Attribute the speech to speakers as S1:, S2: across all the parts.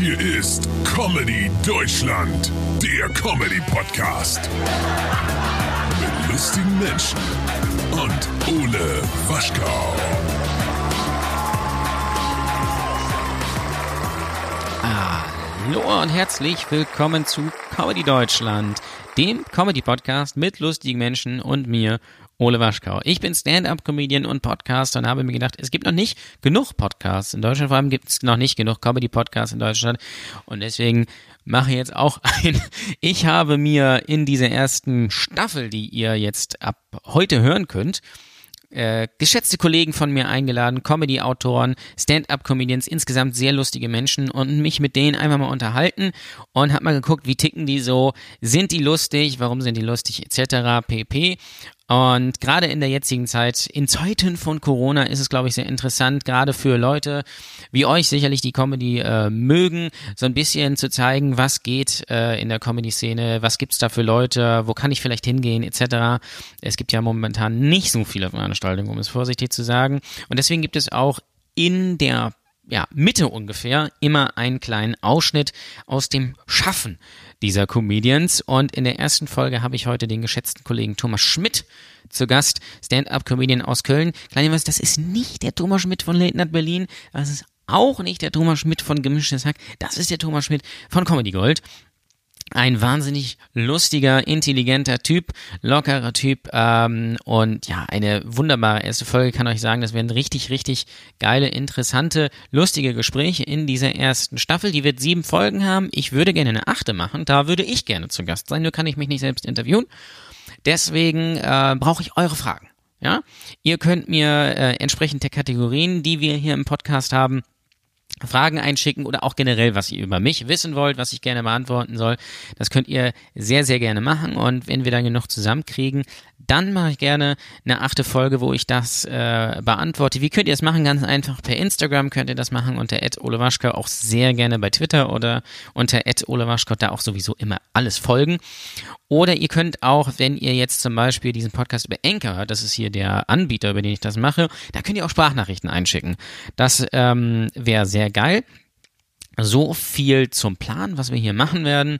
S1: Hier ist Comedy Deutschland, der Comedy Podcast. Mit lustigen Menschen und Ole Waschkau.
S2: Hallo und herzlich willkommen zu Comedy Deutschland, dem Comedy-Podcast mit lustigen Menschen und mir, Ole Waschkau. Ich bin Stand-Up-Comedian und Podcaster und habe mir gedacht, es gibt noch nicht genug Podcasts in Deutschland, vor allem gibt es noch nicht genug Comedy-Podcasts in Deutschland und deswegen mache ich jetzt auch ein. Ich habe mir in dieser ersten Staffel, die ihr jetzt ab heute hören könnt, äh, geschätzte Kollegen von mir eingeladen, Comedy-Autoren, Stand-up-Comedians, insgesamt sehr lustige Menschen und mich mit denen einfach mal unterhalten und hab mal geguckt, wie ticken die so, sind die lustig, warum sind die lustig, etc. pp. Und gerade in der jetzigen Zeit, in Zeiten von Corona, ist es, glaube ich, sehr interessant, gerade für Leute wie euch sicherlich die Comedy äh, mögen, so ein bisschen zu zeigen, was geht äh, in der Comedy-Szene, was gibt's da für Leute, wo kann ich vielleicht hingehen, etc. Es gibt ja momentan nicht so viele Veranstaltungen, um es vorsichtig zu sagen. Und deswegen gibt es auch in der ja, Mitte ungefähr immer einen kleinen Ausschnitt aus dem Schaffen dieser Comedians. Und in der ersten Folge habe ich heute den geschätzten Kollegen Thomas Schmidt zu Gast, Stand-up-Comedian aus Köln. Kleiner das ist nicht der Thomas Schmidt von Late Night Berlin, das ist auch nicht der Thomas Schmidt von Gemischtes Hack, das ist der Thomas Schmidt von Comedy Gold ein wahnsinnig lustiger, intelligenter Typ, lockerer Typ ähm, und ja, eine wunderbare erste Folge kann euch sagen, das werden richtig, richtig geile, interessante, lustige Gespräche in dieser ersten Staffel. Die wird sieben Folgen haben. Ich würde gerne eine achte machen, da würde ich gerne zu Gast sein, nur kann ich mich nicht selbst interviewen. Deswegen äh, brauche ich eure Fragen. Ja, ihr könnt mir äh, entsprechend der Kategorien, die wir hier im Podcast haben, Fragen einschicken oder auch generell, was ihr über mich wissen wollt, was ich gerne beantworten soll. Das könnt ihr sehr, sehr gerne machen und wenn wir dann genug zusammenkriegen, dann mache ich gerne eine achte Folge, wo ich das äh, beantworte. Wie könnt ihr das machen? Ganz einfach per Instagram könnt ihr das machen unter @olewaschka, auch sehr gerne bei Twitter oder unter @olewaschka, da auch sowieso immer alles folgen. Oder ihr könnt auch, wenn ihr jetzt zum Beispiel diesen Podcast über Anchor hört, das ist hier der Anbieter, über den ich das mache, da könnt ihr auch Sprachnachrichten einschicken. Das ähm, wäre sehr geil. So viel zum Plan, was wir hier machen werden.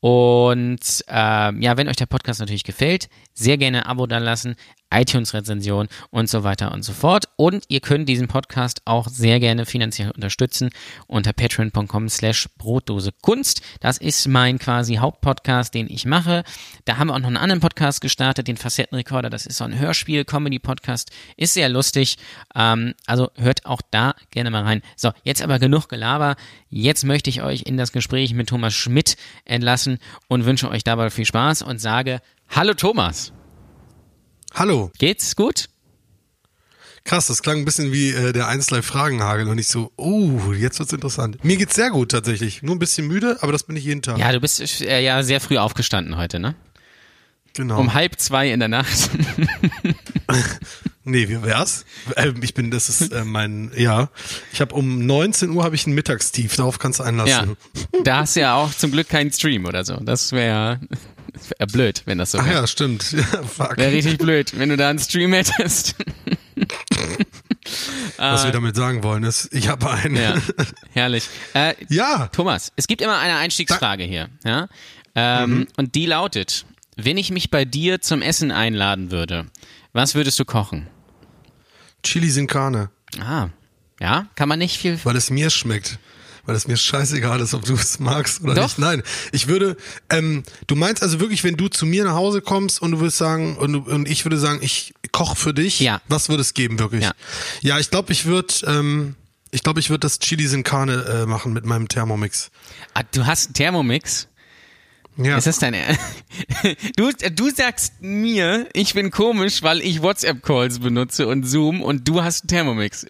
S2: Und äh, ja, wenn euch der Podcast natürlich gefällt, sehr gerne ein Abo da lassen, iTunes-Rezension und so weiter und so fort. Und ihr könnt diesen Podcast auch sehr gerne finanziell unterstützen unter patreon.com slash Brotdose Kunst. Das ist mein quasi Hauptpodcast, den ich mache. Da haben wir auch noch einen anderen Podcast gestartet, den Facettenrekorder. Das ist so ein Hörspiel-Comedy-Podcast. Ist sehr lustig. Ähm, also hört auch da gerne mal rein. So, jetzt aber genug Gelaber. Jetzt möchte ich euch in das Gespräch mit Thomas Schmidt entlassen und wünsche euch dabei viel Spaß und sage Hallo Thomas.
S3: Hallo.
S2: Geht's gut?
S3: Krass, das klang ein bisschen wie äh, der 1 Live Fragenhagel und ich so, oh, jetzt wird's interessant. Mir geht's sehr gut tatsächlich. Nur ein bisschen müde, aber das bin ich jeden Tag.
S2: Ja, du bist äh, ja sehr früh aufgestanden heute, ne?
S3: Genau.
S2: Um halb zwei in der Nacht.
S3: nee, wie wär's? Äh, ich bin, das ist äh, mein, ja. Ich habe um 19 Uhr habe ich ein Mittagstief, darauf kannst du einlassen.
S2: Ja, da hast du ja auch zum Glück keinen Stream oder so. Das wäre wär blöd, wenn das so wäre.
S3: Ach ja, stimmt. Ja, fuck.
S2: Wäre richtig blöd, wenn du da einen Stream hättest.
S3: Was wir damit sagen wollen ist, ich habe einen.
S2: Ja, herrlich. Äh,
S3: ja.
S2: Thomas, es gibt immer eine Einstiegsfrage hier. Ja? Ähm,
S3: Mhm.
S2: Und die lautet, wenn ich mich bei dir zum Essen einladen würde, was würdest du kochen?
S3: Chili sin Carne,
S2: Ah, ja, kann man nicht viel...
S3: weil es mir schmeckt. Weil es mir scheißegal ist, ob du es magst oder
S2: Doch.
S3: nicht. Nein, ich würde, ähm, du meinst also wirklich, wenn du zu mir nach Hause kommst und du würdest sagen, und, und ich würde sagen, ich koche für dich,
S2: Ja.
S3: was würde es geben wirklich?
S2: Ja.
S3: Ja, ich glaube, ich würde, ähm, ich glaube, ich würde das Chili sin Carne äh, machen mit meinem Thermomix.
S2: Ah, du hast einen Thermomix?
S3: Ja.
S2: Ist das dein Er- du, du sagst mir, ich bin komisch, weil ich WhatsApp-Calls benutze und Zoom und du hast einen Thermomix.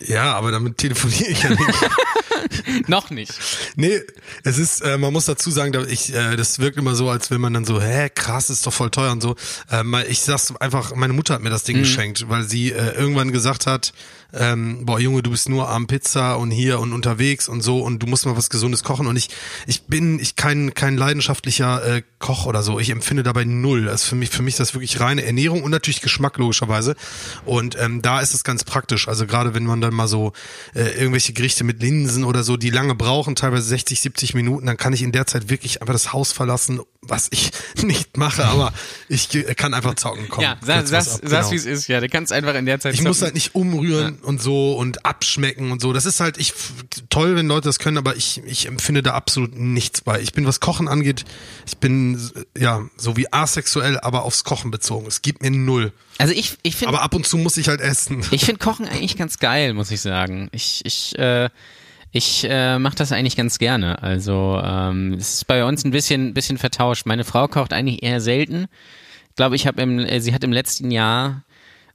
S3: Ja, aber damit telefoniere ich ja nicht.
S2: Noch nicht.
S3: Nee, es ist, äh, man muss dazu sagen, da ich, äh, das wirkt immer so, als wenn man dann so, hä, krass, ist doch voll teuer und so. Ähm, ich sag's einfach, meine Mutter hat mir das Ding
S2: Mhm.
S3: geschenkt, weil sie äh, irgendwann gesagt hat, ähm, boah Junge, du bist nur am Pizza und hier und unterwegs und so und du musst mal was Gesundes kochen und ich, ich bin ich kein kein leidenschaftlicher äh, Koch oder so. Ich empfinde dabei null. Also für mich für mich ist das wirklich reine Ernährung und natürlich Geschmack logischerweise. Und ähm, da ist es ganz praktisch. Also gerade wenn man da dann mal so äh, irgendwelche Gerichte mit Linsen oder so, die lange brauchen, teilweise 60, 70 Minuten, dann kann ich in der Zeit wirklich einfach das Haus verlassen, was ich nicht mache, aber ich kann einfach zocken kommen.
S2: Ja, sag, sag, genau. wie es ist, ja. Du kannst einfach in der Zeit
S3: Ich zocken. muss halt nicht umrühren. Und so und abschmecken und so. Das ist halt, ich toll, wenn Leute das können, aber ich, ich empfinde da absolut nichts bei. Ich bin, was Kochen angeht, ich bin ja so wie asexuell, aber aufs Kochen bezogen. Es gibt mir null.
S2: Also ich, ich finde.
S3: Aber ab und zu muss ich halt essen.
S2: Ich finde Kochen eigentlich ganz geil, muss ich sagen. Ich, ich, äh, ich äh, mache das eigentlich ganz gerne. Also ähm, es ist bei uns ein bisschen, bisschen vertauscht. Meine Frau kocht eigentlich eher selten. Ich glaube, ich habe im, äh, sie hat im letzten Jahr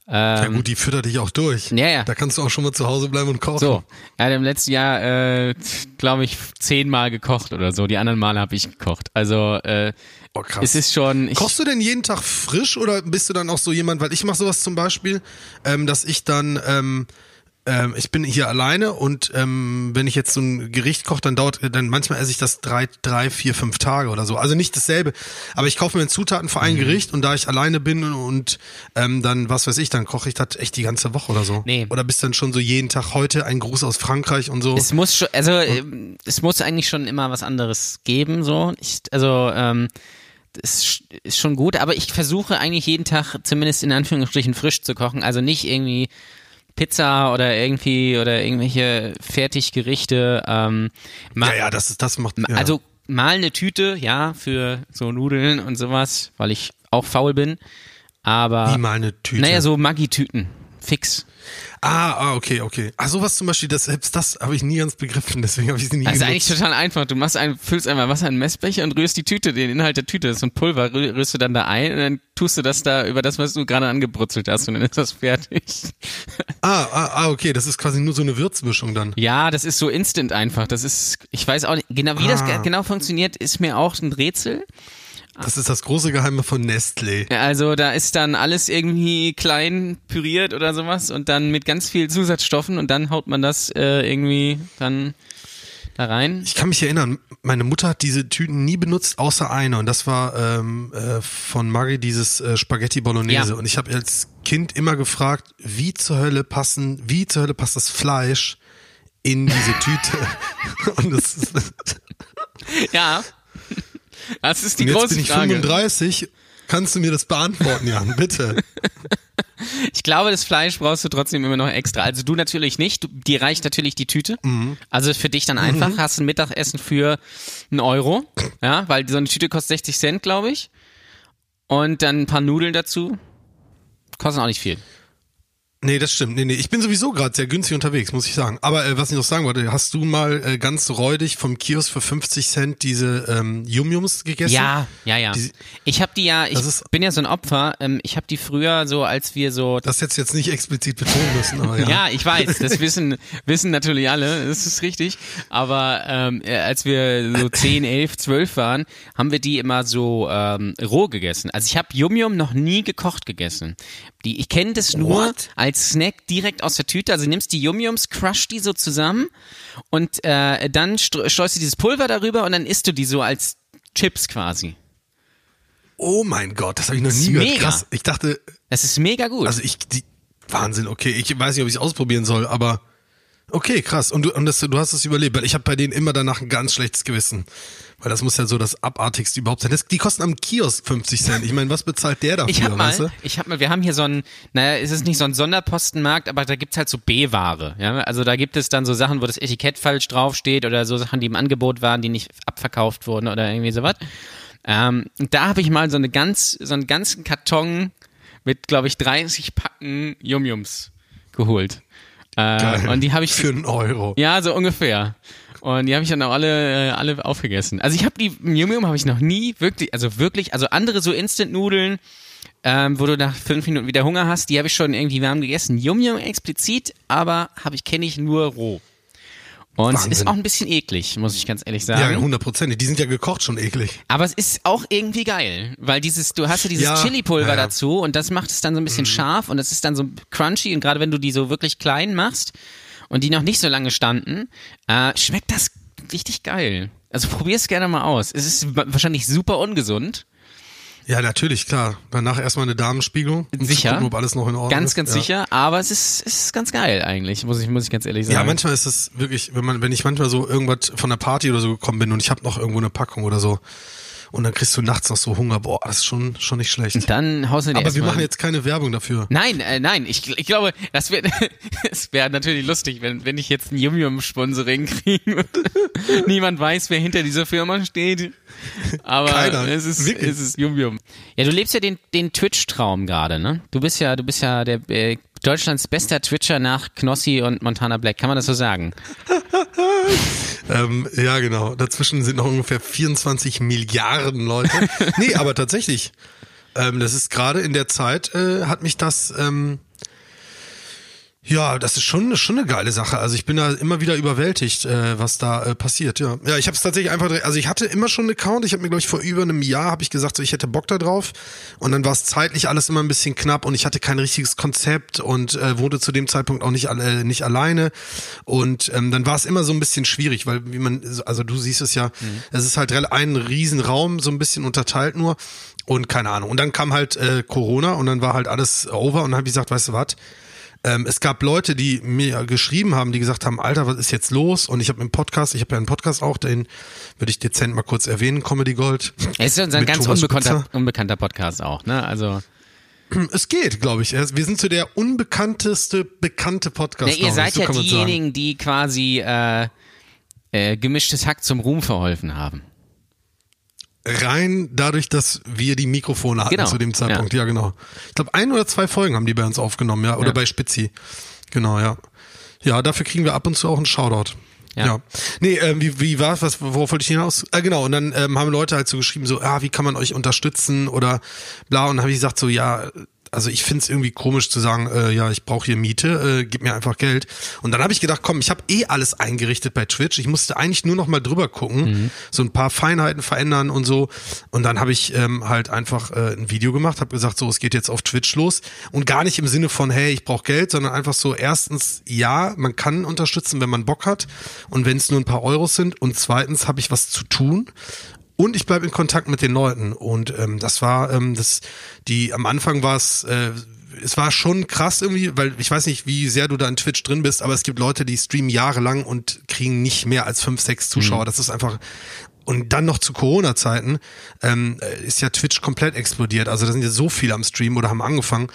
S3: ähm, ja gut, die füttert dich auch durch.
S2: Ja, ja.
S3: Da kannst du auch schon mal zu Hause bleiben und kochen.
S2: So, er hat im letzten Jahr, äh, glaube ich, zehnmal gekocht oder so. Die anderen Male habe ich gekocht. Also äh, oh, krass. es ist schon.
S3: Kochst du denn jeden Tag frisch oder bist du dann auch so jemand? Weil ich mache sowas zum Beispiel, ähm, dass ich dann ähm, ähm, ich bin hier alleine und ähm, wenn ich jetzt so ein Gericht koche, dann dauert, dann manchmal esse ich das drei, drei, vier, fünf Tage oder so. Also nicht dasselbe. Aber ich kaufe mir Zutaten für ein mhm. Gericht und da ich alleine bin und ähm, dann, was weiß ich, dann koche ich das echt die ganze Woche oder so. Nee. Oder bist dann schon so jeden Tag heute ein Gruß aus Frankreich und so.
S2: Es muss schon, also äh, es muss eigentlich schon immer was anderes geben, so. Ich, also, ähm, ist, ist schon gut, aber ich versuche eigentlich jeden Tag zumindest in Anführungsstrichen frisch zu kochen. Also nicht irgendwie Pizza oder irgendwie oder irgendwelche Fertiggerichte. Ähm,
S3: ja, ja, das ist das macht. Ja.
S2: Also mal eine Tüte, ja, für so Nudeln und sowas, weil ich auch faul bin. Aber.
S3: Wie mal eine Tüte?
S2: Naja, so Maggi-Tüten. Fix.
S3: Ah, ah, okay, okay. Ah, sowas zum Beispiel, das, selbst das habe ich nie ganz begriffen, deswegen habe ich sie nie
S2: Das ist eigentlich total einfach. Du machst ein, füllst einmal Wasser in einen Messbecher und rührst die Tüte, den Inhalt der Tüte, das ist so ein Pulver, rührst du dann da ein und dann tust du das da über das, was du gerade angebrutzelt hast und dann ist das fertig.
S3: Ah, ah, ah, okay, das ist quasi nur so eine Würzmischung dann.
S2: Ja, das ist so instant einfach. Das ist, ich weiß auch nicht, genau wie ah. das genau funktioniert, ist mir auch ein Rätsel.
S3: Das ist das große Geheime von Nestlé.
S2: Also da ist dann alles irgendwie klein püriert oder sowas und dann mit ganz viel Zusatzstoffen und dann haut man das äh, irgendwie dann da rein.
S3: Ich kann mich erinnern, meine Mutter hat diese Tüten nie benutzt, außer eine und das war ähm, äh, von Maggi dieses äh, Spaghetti Bolognese ja. und ich habe als Kind immer gefragt, wie zur Hölle passen, wie zur Hölle passt das Fleisch in diese Tüte und das ist
S2: ja. Das ist die
S3: und jetzt
S2: große
S3: bin ich
S2: Frage.
S3: 35. Kannst du mir das beantworten, Jan? Bitte.
S2: Ich glaube, das Fleisch brauchst du trotzdem immer noch extra. Also du natürlich nicht. Du, dir reicht natürlich die Tüte. Mhm. Also für dich dann einfach. Mhm. Hast ein Mittagessen für einen Euro. Ja, weil so eine Tüte kostet 60 Cent, glaube ich. Und dann ein paar Nudeln dazu. Kosten auch nicht viel.
S3: Nee, das stimmt. Nee, nee. Ich bin sowieso gerade sehr günstig unterwegs, muss ich sagen. Aber äh, was ich noch sagen wollte, hast du mal äh, ganz räudig vom Kiosk für 50 Cent diese ähm, Yum-Yums gegessen?
S2: Ja, ja, ja. Die, ich habe die ja, ich bin ja so ein Opfer. Ähm, ich habe die früher so, als wir so...
S3: Das hättest du jetzt nicht explizit betonen müssen, aber ja.
S2: ja, ich weiß. Das wissen, wissen natürlich alle. Das ist richtig. Aber ähm, äh, als wir so 10, 11, 12 waren, haben wir die immer so ähm, roh gegessen. Also ich habe Yum-Yum noch nie gekocht gegessen. Die, ich kenne das nur What? Als Snack direkt aus der Tüte. Also nimmst die Yum-Yums, crush die so zusammen und äh, dann streust du dieses Pulver darüber und dann isst du die so als Chips quasi.
S3: Oh mein Gott, das habe ich noch nie gehört. Mega. Krass. Ich dachte.
S2: Das ist mega gut.
S3: Also ich, die, Wahnsinn, okay. Ich weiß nicht, ob ich es ausprobieren soll, aber okay, krass. Und du, und das, du hast es überlebt, weil ich habe bei denen immer danach ein ganz schlechtes Gewissen. Weil das muss ja so das Abartigste überhaupt sein. Das, die kosten am Kiosk 50 Cent. Ich meine, was bezahlt der dafür?
S2: Ich hab
S3: mal, weißt du?
S2: ich hab mal, wir haben hier so ein, naja, ist es nicht so ein Sonderpostenmarkt, aber da gibt's halt so B-Ware. Ja? Also da gibt es dann so Sachen, wo das Etikett falsch draufsteht oder so Sachen, die im Angebot waren, die nicht abverkauft wurden oder irgendwie sowas. Ähm, da habe ich mal so eine ganz, so einen ganzen Karton mit, glaube ich, 30 Packen Yum-Yums geholt.
S3: Äh, und die habe ich für einen Euro.
S2: Ja, so ungefähr. Und die habe ich dann auch alle, äh, alle aufgegessen. Also ich habe die Yum Yum habe ich noch nie wirklich, also wirklich, also andere so Instant-Nudeln, ähm, wo du nach fünf Minuten wieder Hunger hast, die habe ich schon irgendwie warm gegessen. Yum Yum explizit, aber habe ich kenne ich nur roh. Und Wahnsinn. es ist auch ein bisschen eklig, muss ich ganz ehrlich sagen.
S3: Ja, hundertprozentig. Die sind ja gekocht schon eklig.
S2: Aber es ist auch irgendwie geil, weil dieses, du hast ja dieses ja, Chili-Pulver ja. dazu und das macht es dann so ein bisschen mhm. scharf und es ist dann so crunchy und gerade wenn du die so wirklich klein machst, und die noch nicht so lange standen, äh, schmeckt das richtig geil. Also probier es gerne mal aus. Es ist wahrscheinlich super ungesund,
S3: Ja, natürlich, klar. Danach erstmal eine Damenspiegelung. um
S2: Sicher.
S3: Gucken, ob alles noch in Ordnung
S2: Ganz,
S3: ist.
S2: ganz
S3: ja.
S2: sicher, aber es ist, es ist ganz geil eigentlich, muss ich, muss ich ganz ehrlich sagen.
S3: Ja, manchmal ist es wirklich, wenn man, wenn ich manchmal so irgendwas von der Party oder so gekommen bin und ich habe noch irgendwo eine Packung oder so und dann kriegst du nachts noch so Hunger, boah, das ist schon schon nicht schlecht.
S2: Dann haust du dir
S3: Aber wir machen jetzt keine Werbung dafür.
S2: Nein, äh, nein, ich, ich glaube, das wäre es wäre natürlich lustig, wenn, wenn ich jetzt ein Yum-Yum-Sponsoring kriege und niemand weiß, wer hinter dieser Firma steht. Aber
S3: Keiner,
S2: es ist,
S3: wirklich.
S2: es ist Yum-Yum. Ja, du lebst ja den, den Twitch-Traum gerade, ne? Du bist ja, du bist ja der äh, Deutschlands bester Twitcher nach Knossi und Montana Black. Kann man das so sagen?
S3: Ähm, ja, genau. Dazwischen sind noch ungefähr 24 Milliarden Leute. nee, aber tatsächlich. Ähm, das ist gerade in der Zeit, äh, hat mich das, ähm, ja, das ist schon, schon eine geile Sache. Also ich bin da immer wieder überwältigt, äh, was da äh, passiert. Ja, ja, ich habe es tatsächlich einfach, also ich hatte immer schon einen Account. Ich habe mir glaube ich vor über einem Jahr habe ich gesagt, so ich hätte Bock da drauf. Und dann war es zeitlich alles immer ein bisschen knapp und ich hatte kein richtiges Konzept und äh, wohnte zu dem Zeitpunkt auch nicht alle, nicht alleine. Und ähm, dann war es immer so ein bisschen schwierig, weil wie man, also du siehst es ja, es ist halt ein Riesenraum, so ein bisschen unterteilt nur. Und keine Ahnung. Und dann kam halt äh, Corona und dann war halt alles over und dann habe ich gesagt, weißt du was? Ähm, es gab Leute, die mir geschrieben haben, die gesagt haben, Alter, was ist jetzt los? Und ich habe im Podcast, ich habe ja einen Podcast auch, den würde ich dezent mal kurz erwähnen, Comedy Gold.
S2: Es ist ja ein ganz unbekannter, unbekannter Podcast auch, ne? Also,
S3: Es geht, glaube ich. Wir sind so der unbekannteste bekannte Podcast.
S2: ja, ihr seid
S3: so
S2: ja diejenigen, die quasi äh, äh, gemischtes Hack zum Ruhm verholfen haben.
S3: Rein dadurch, dass wir die Mikrofone hatten
S2: Genau,
S3: zu dem Zeitpunkt. Ja, genau. Ich glaube, ein oder zwei Folgen haben die bei uns aufgenommen, ja. Oder
S2: Ja.
S3: bei Spitzi. Genau, ja. Ja, dafür kriegen wir ab und zu auch einen Shoutout.
S2: Ja.
S3: Ja. Nee, ähm, wie, wie war was, worauf wollte ich hinaus? Ah, genau, und dann ähm, haben Leute halt so geschrieben, so, ah, wie kann man euch unterstützen oder bla. Und dann habe ich gesagt, so, ja, also ich find's irgendwie komisch zu sagen, äh, ja, ich brauche hier Miete, äh, gib mir einfach Geld. Und dann habe ich gedacht, komm, ich habe eh alles eingerichtet bei Twitch. Ich musste eigentlich nur noch mal drüber gucken, so ein paar Feinheiten verändern und so. Und dann habe ich ähm, halt einfach äh, ein Video gemacht, habe gesagt, so, es geht jetzt auf Twitch los. Und gar nicht im Sinne von, hey, ich brauche Geld, sondern einfach so, erstens, ja, man kann unterstützen, wenn man Bock hat. Und wenn es nur ein paar Euros sind. Und zweitens habe ich was zu tun. Und ich bleibe in Kontakt mit den Leuten. Und ähm, das war, ähm, das, die am Anfang war es, äh, es war schon krass irgendwie, weil ich weiß nicht, wie sehr du da in Twitch drin bist, aber es gibt Leute, die streamen jahrelang und kriegen nicht mehr als fünf, sechs Zuschauer. Das ist einfach. Und dann noch zu Corona-Zeiten ähm, ist ja Twitch komplett explodiert. Also da sind ja so viele am Stream oder haben angefangen.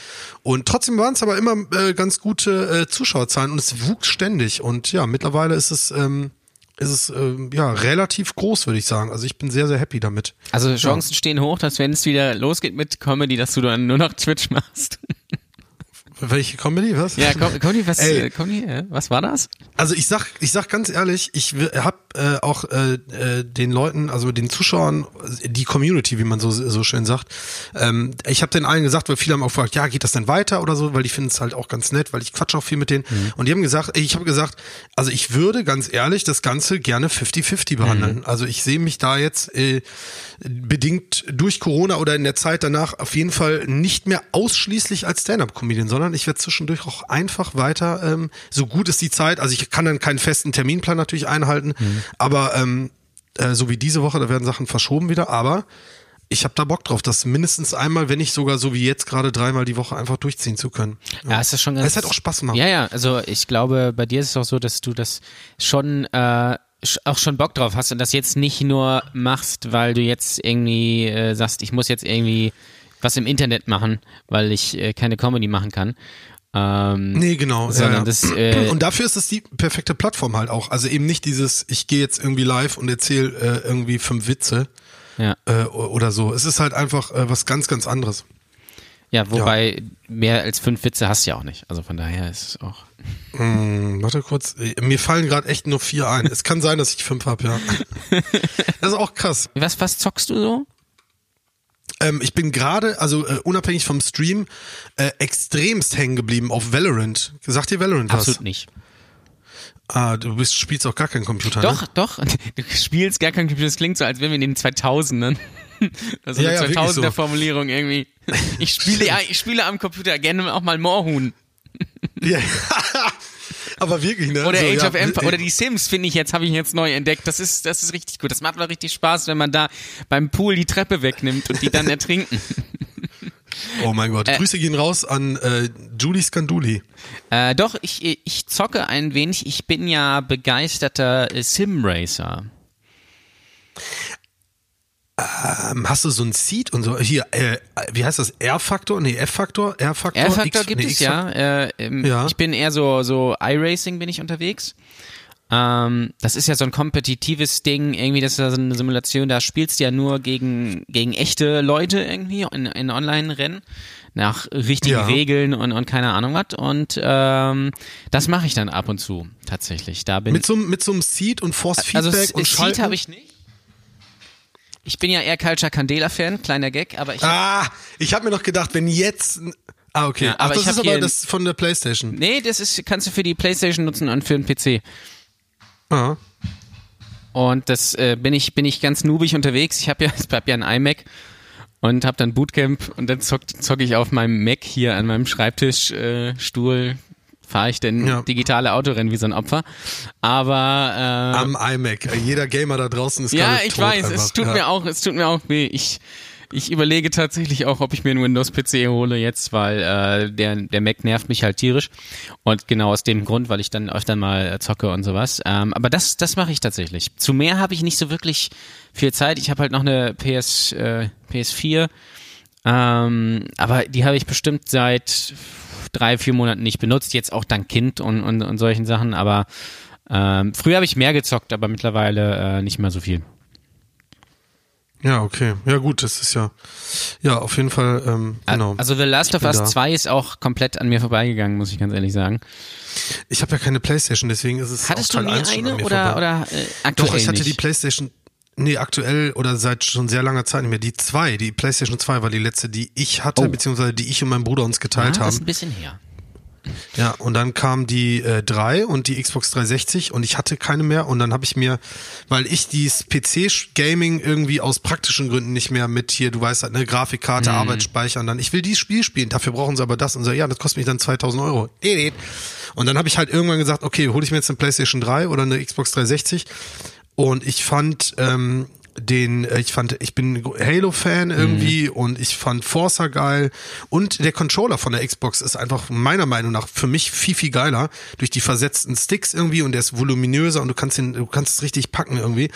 S3: Und trotzdem waren es aber immer äh, ganz gute äh, Zuschauerzahlen und es wuchs ständig. Und ja, mittlerweile ist es ähm, ist es ähm, ja relativ groß, würde ich sagen. Also ich bin sehr, sehr happy damit.
S2: Also Chancen stehen hoch, dass wenn es wieder losgeht mit Comedy, dass du dann nur noch Twitch machst.
S3: Welche Comedy, was?
S2: Ja, Com Comedy, was,
S3: Ey.
S2: äh, Comedy, äh, was war das?
S3: Also ich sag, ich sag ganz ehrlich, ich habe äh, auch äh, äh, den Leuten, also den Zuschauern, die Community, wie man so so schön sagt, ähm, ich habe den allen gesagt, weil viele haben auch gefragt, ja, geht das denn weiter oder so, weil die finden es halt auch ganz nett, weil ich quatsch auch viel mit denen. Und die haben gesagt, ich habe gesagt, also ich würde ganz ehrlich das Ganze gerne 50-50 behandeln. Also ich sehe mich da jetzt äh, bedingt durch Corona oder in der Zeit danach auf jeden Fall nicht mehr ausschließlich als Stand-up-Comedian, sondern ich werde zwischendurch auch einfach weiter, ähm, so gut ist die Zeit, also ich kann dann keinen festen Terminplan natürlich einhalten, aber ähm, äh, so wie diese Woche, da werden Sachen verschoben wieder, aber ich habe da Bock drauf, das mindestens einmal, wenn nicht sogar so wie jetzt gerade dreimal die Woche einfach durchziehen zu können.
S2: Ja, ist das schon ganz.
S3: Es hat auch Spaß gemacht.
S2: Ja, ja, also ich glaube, bei dir ist es auch so, dass du das schon äh, auch schon Bock drauf hast und das jetzt nicht nur machst, weil du jetzt irgendwie äh, sagst, ich muss jetzt irgendwie was im Internet machen, weil ich äh, keine Comedy machen kann. Ähm,
S3: Nee, genau.
S2: Sondern
S3: ja, ja.
S2: das, äh,
S3: und dafür ist es die perfekte Plattform halt auch. Also eben nicht dieses, ich gehe jetzt irgendwie live und erzähle äh, irgendwie fünf Witze
S2: ja.
S3: äh, oder so. Es ist halt einfach äh, was ganz, ganz anderes.
S2: Ja, wobei mehr als fünf Witze hast du ja auch nicht. Also von daher ist es auch.
S3: Hm, warte kurz. Mir fallen gerade echt nur vier ein. es kann sein, dass ich fünf hab, ja. Das ist auch krass.
S2: Was, was zockst du so?
S3: Ähm, ich bin gerade, also äh, unabhängig vom Stream, äh, extremst hängen geblieben auf Valorant. Sagt dir Valorant was?
S2: Absolut nicht.
S3: Ah, du bist, spielst auch gar keinen Computer,
S2: Doch,
S3: ne?
S2: doch. Du spielst gar kein Computer. Das klingt so, als wären wir in den 2000ern. Das ist
S3: Ja,
S2: eine
S3: ja, wirklich
S2: 2000er
S3: so.
S2: Formulierung irgendwie. Ich spiele, ja, ich spiele am Computer gerne auch mal Moorhuhn.
S3: Ja. Aber wirklich, ne?
S2: Oder
S3: so,
S2: Age
S3: ja,
S2: of Empires
S3: äh,
S2: oder die Sims finde ich jetzt habe ich jetzt neu entdeckt. Das ist das ist richtig gut. Das macht mal richtig Spaß, wenn man da beim Pool die Treppe wegnimmt und die dann ertrinken.
S3: Oh mein Gott. Grüße gehen raus an äh, Julie Scanduli.
S2: Äh, doch, ich, ich zocke ein wenig. Ich bin ja begeisterter äh, Sim-Racer.
S3: Ähm, hast du so ein Seed und so? Hier, äh, wie heißt das? R-Faktor? Nee, F-Faktor? R-Faktor?
S2: R-Faktor gibt
S3: nee,
S2: es ja. Äh, ähm,
S3: Ja.
S2: Ich bin eher so, so iRacing bin ich unterwegs. Ähm, das ist ja so ein kompetitives Ding, irgendwie, das ist ja so eine Simulation, da spielst du ja nur gegen, gegen echte Leute irgendwie in, in Online-Rennen nach richtigen
S3: Ja.
S2: Regeln und, und keine Ahnung was. Und ähm, das mache ich dann ab und zu tatsächlich. Da bin
S3: Mit so, einem- mit so einem Seed und Force
S2: also
S3: Feedback
S2: S-
S3: und
S2: Seed habe ich nicht. Ich bin ja eher Culture Candela-Fan, kleiner Gag, aber ich
S3: Ah, ich habe mir noch gedacht, wenn jetzt... Ah, okay.
S2: Ja,
S3: Ach,
S2: aber
S3: das
S2: ich
S3: ist aber das von der Playstation.
S2: Nee, das ist, kannst du für die Playstation nutzen und für den PC.
S3: Ah.
S2: Und das äh, bin ich bin ich ganz noobig unterwegs. Ich habe ja ich hab ja ein iMac und habe dann Bootcamp und dann zock, zock ich auf meinem Mac hier an meinem Schreibtisch äh, Stuhl fahre ich denn
S3: Ja.
S2: digitale Autorennen wie so ein Opfer. Aber äh,
S3: Am iMac. Jeder Gamer da draußen ist
S2: ja, ich weiß,
S3: einfach.
S2: es tut
S3: ja.
S2: mir auch, es tut mir auch weh. Ich ich überlege tatsächlich auch, ob ich mir einen Windows-PC hole jetzt, weil äh, der, der Mac nervt mich halt tierisch. Und genau aus dem Grund, weil ich dann öfter mal äh, zocke und sowas. Ähm, aber das, das mache ich tatsächlich. Zu mehr habe ich nicht so wirklich viel Zeit. Ich habe halt noch eine PS, äh, PS4. Ähm, aber die habe ich bestimmt seit drei, vier Monaten nicht benutzt. Jetzt auch dank Kind und, und, und solchen Sachen. Aber ähm, früher habe ich mehr gezockt, aber mittlerweile äh, nicht mehr so viel.
S3: Ja, okay. Ja, gut, das ist ja, ja, auf jeden Fall, ähm, genau.
S2: Also The Last of Us
S3: da.
S2: 2 ist auch komplett an mir vorbeigegangen, muss ich ganz ehrlich sagen.
S3: Ich habe ja keine Playstation, deswegen ist es
S2: Hattest du
S3: auch Teil
S2: nie
S3: 1 schon an
S2: eine oder,
S3: vorbei.
S2: oder äh, aktuell
S3: Doch, ich hatte
S2: nicht?
S3: die Playstation, nee, aktuell oder seit schon sehr langer Zeit nicht mehr. Die zwei, die Playstation 2 war die letzte, die ich hatte,
S2: Oh.
S3: beziehungsweise die ich und mein Bruder uns geteilt
S2: ah, das ist
S3: haben.
S2: ein bisschen her.
S3: Ja, und dann kam die äh, 3 und die Xbox 360 und ich hatte keine mehr und dann habe ich mir, weil ich dieses PC-Gaming irgendwie aus praktischen Gründen nicht mehr mit hier, du weißt halt, eine Grafikkarte,
S2: Mhm.
S3: Arbeitsspeicher und dann, ich will dieses Spiel spielen, dafür brauchen sie aber das und so, ja, das kostet mich dann 2000 Euro. Und dann habe ich halt irgendwann gesagt, okay, hole ich mir jetzt eine PlayStation 3 oder eine Xbox 360 und ich fand ähm, den, äh, ich fand, ich bin Halo-Fan irgendwie und ich fand Forza geil. Und der Controller von der Xbox ist einfach meiner Meinung nach für mich viel, viel geiler durch die versetzten Sticks irgendwie und der ist voluminöser und du kannst ihn, du kannst es richtig packen irgendwie.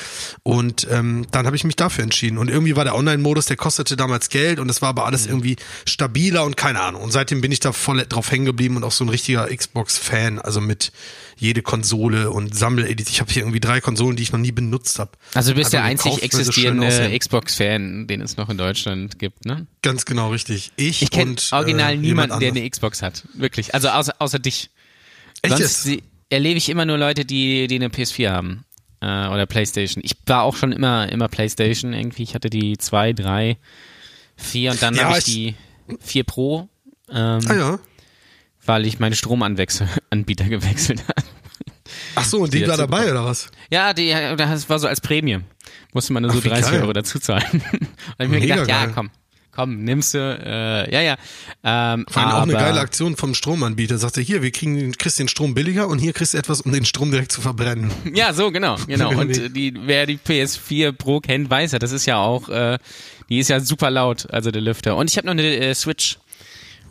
S3: Und ähm, dann habe ich mich dafür entschieden. Und irgendwie war der Online-Modus, der kostete damals Geld und es war aber alles irgendwie stabiler und keine Ahnung. Und seitdem bin ich da voll drauf hängen geblieben und auch so ein richtiger Xbox-Fan, also mit jede Konsole und Sammeledit. Ich habe hier irgendwie drei Konsolen, die ich noch nie benutzt habe.
S2: Also du bist der
S3: Einfach
S2: einzig existierende. Xbox-Fan, den es noch in Deutschland gibt, ne?
S3: Ganz genau richtig. Ich,
S2: Ich kenne
S3: und,
S2: original
S3: äh,
S2: niemanden, der eine Xbox hat. Wirklich. Also außer, außer dich.
S3: Echt
S2: Sonst
S3: jetzt?
S2: erlebe ich immer nur Leute, die, die eine PS4 haben. Äh, oder Playstation. Ich war auch schon immer, immer Playstation irgendwie. Ich hatte die 2, 3, 4 und dann
S3: Ja,
S2: habe ich
S3: ich-
S2: die 4 Pro, ähm,
S3: Ah ja.
S2: Weil ich meine Stromanbieter gewechselt habe.
S3: Ach so, und die
S2: Wieder
S3: war dabei oder was?
S2: Ja, die, das war so als Prämie. Musste man nur so
S3: Ach, wie
S2: 30
S3: geil.
S2: Euro dazu zahlen. und ich mir gedacht, ja,
S3: geil.
S2: komm, komm, nimmst du, äh, ja, ja. Ähm,
S3: Vor allem auch
S2: aber,
S3: eine geile Aktion vom Stromanbieter. Sagte, hier, wir kriegen, den- kriegst den Strom billiger und hier kriegst du etwas, um den Strom direkt zu verbrennen.
S2: Ja, so, genau, genau. Und die, wer die PS4 Pro kennt, weiß ja, das ist ja auch, äh, die ist ja super laut, also der Lüfter. Und ich habe noch eine äh, Switch.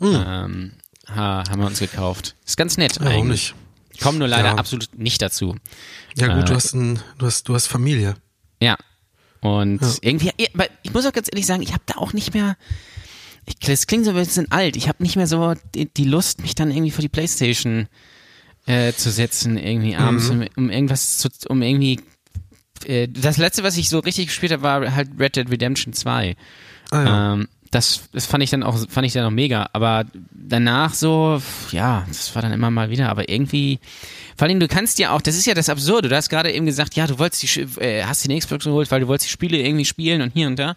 S2: Ähm, ha, haben wir uns gekauft. Ist ganz nett.
S3: Warum
S2: eigentlich.
S3: nicht?
S2: Ich komme nur leider
S3: Ja.
S2: absolut nicht dazu.
S3: Ja gut,
S2: Äh,
S3: du hast ein, du hast, du hast Familie.
S2: Ja. Und
S3: Ja.
S2: irgendwie, ja, ich muss auch ganz ehrlich sagen, ich habe da auch nicht mehr. Ich, das klingt so ein bisschen alt. Ich habe nicht mehr so die, die Lust, mich dann irgendwie vor die Playstation äh, zu setzen, irgendwie abends,
S3: Mhm.
S2: um, um irgendwas zu, um irgendwie. Äh, das letzte, was ich so richtig gespielt habe, war halt Red Dead Redemption 2.
S3: Ah ja.
S2: Ähm, das, das fand ich dann auch, fand ich dann auch mega. Aber danach so, ja, das war dann immer mal wieder. Aber irgendwie, vor allem du kannst ja auch, das ist ja das Absurde. Du hast gerade eben gesagt, ja, du wolltest die, äh, hast die Xbox geholt, weil du wolltest die Spiele irgendwie spielen und hier und da.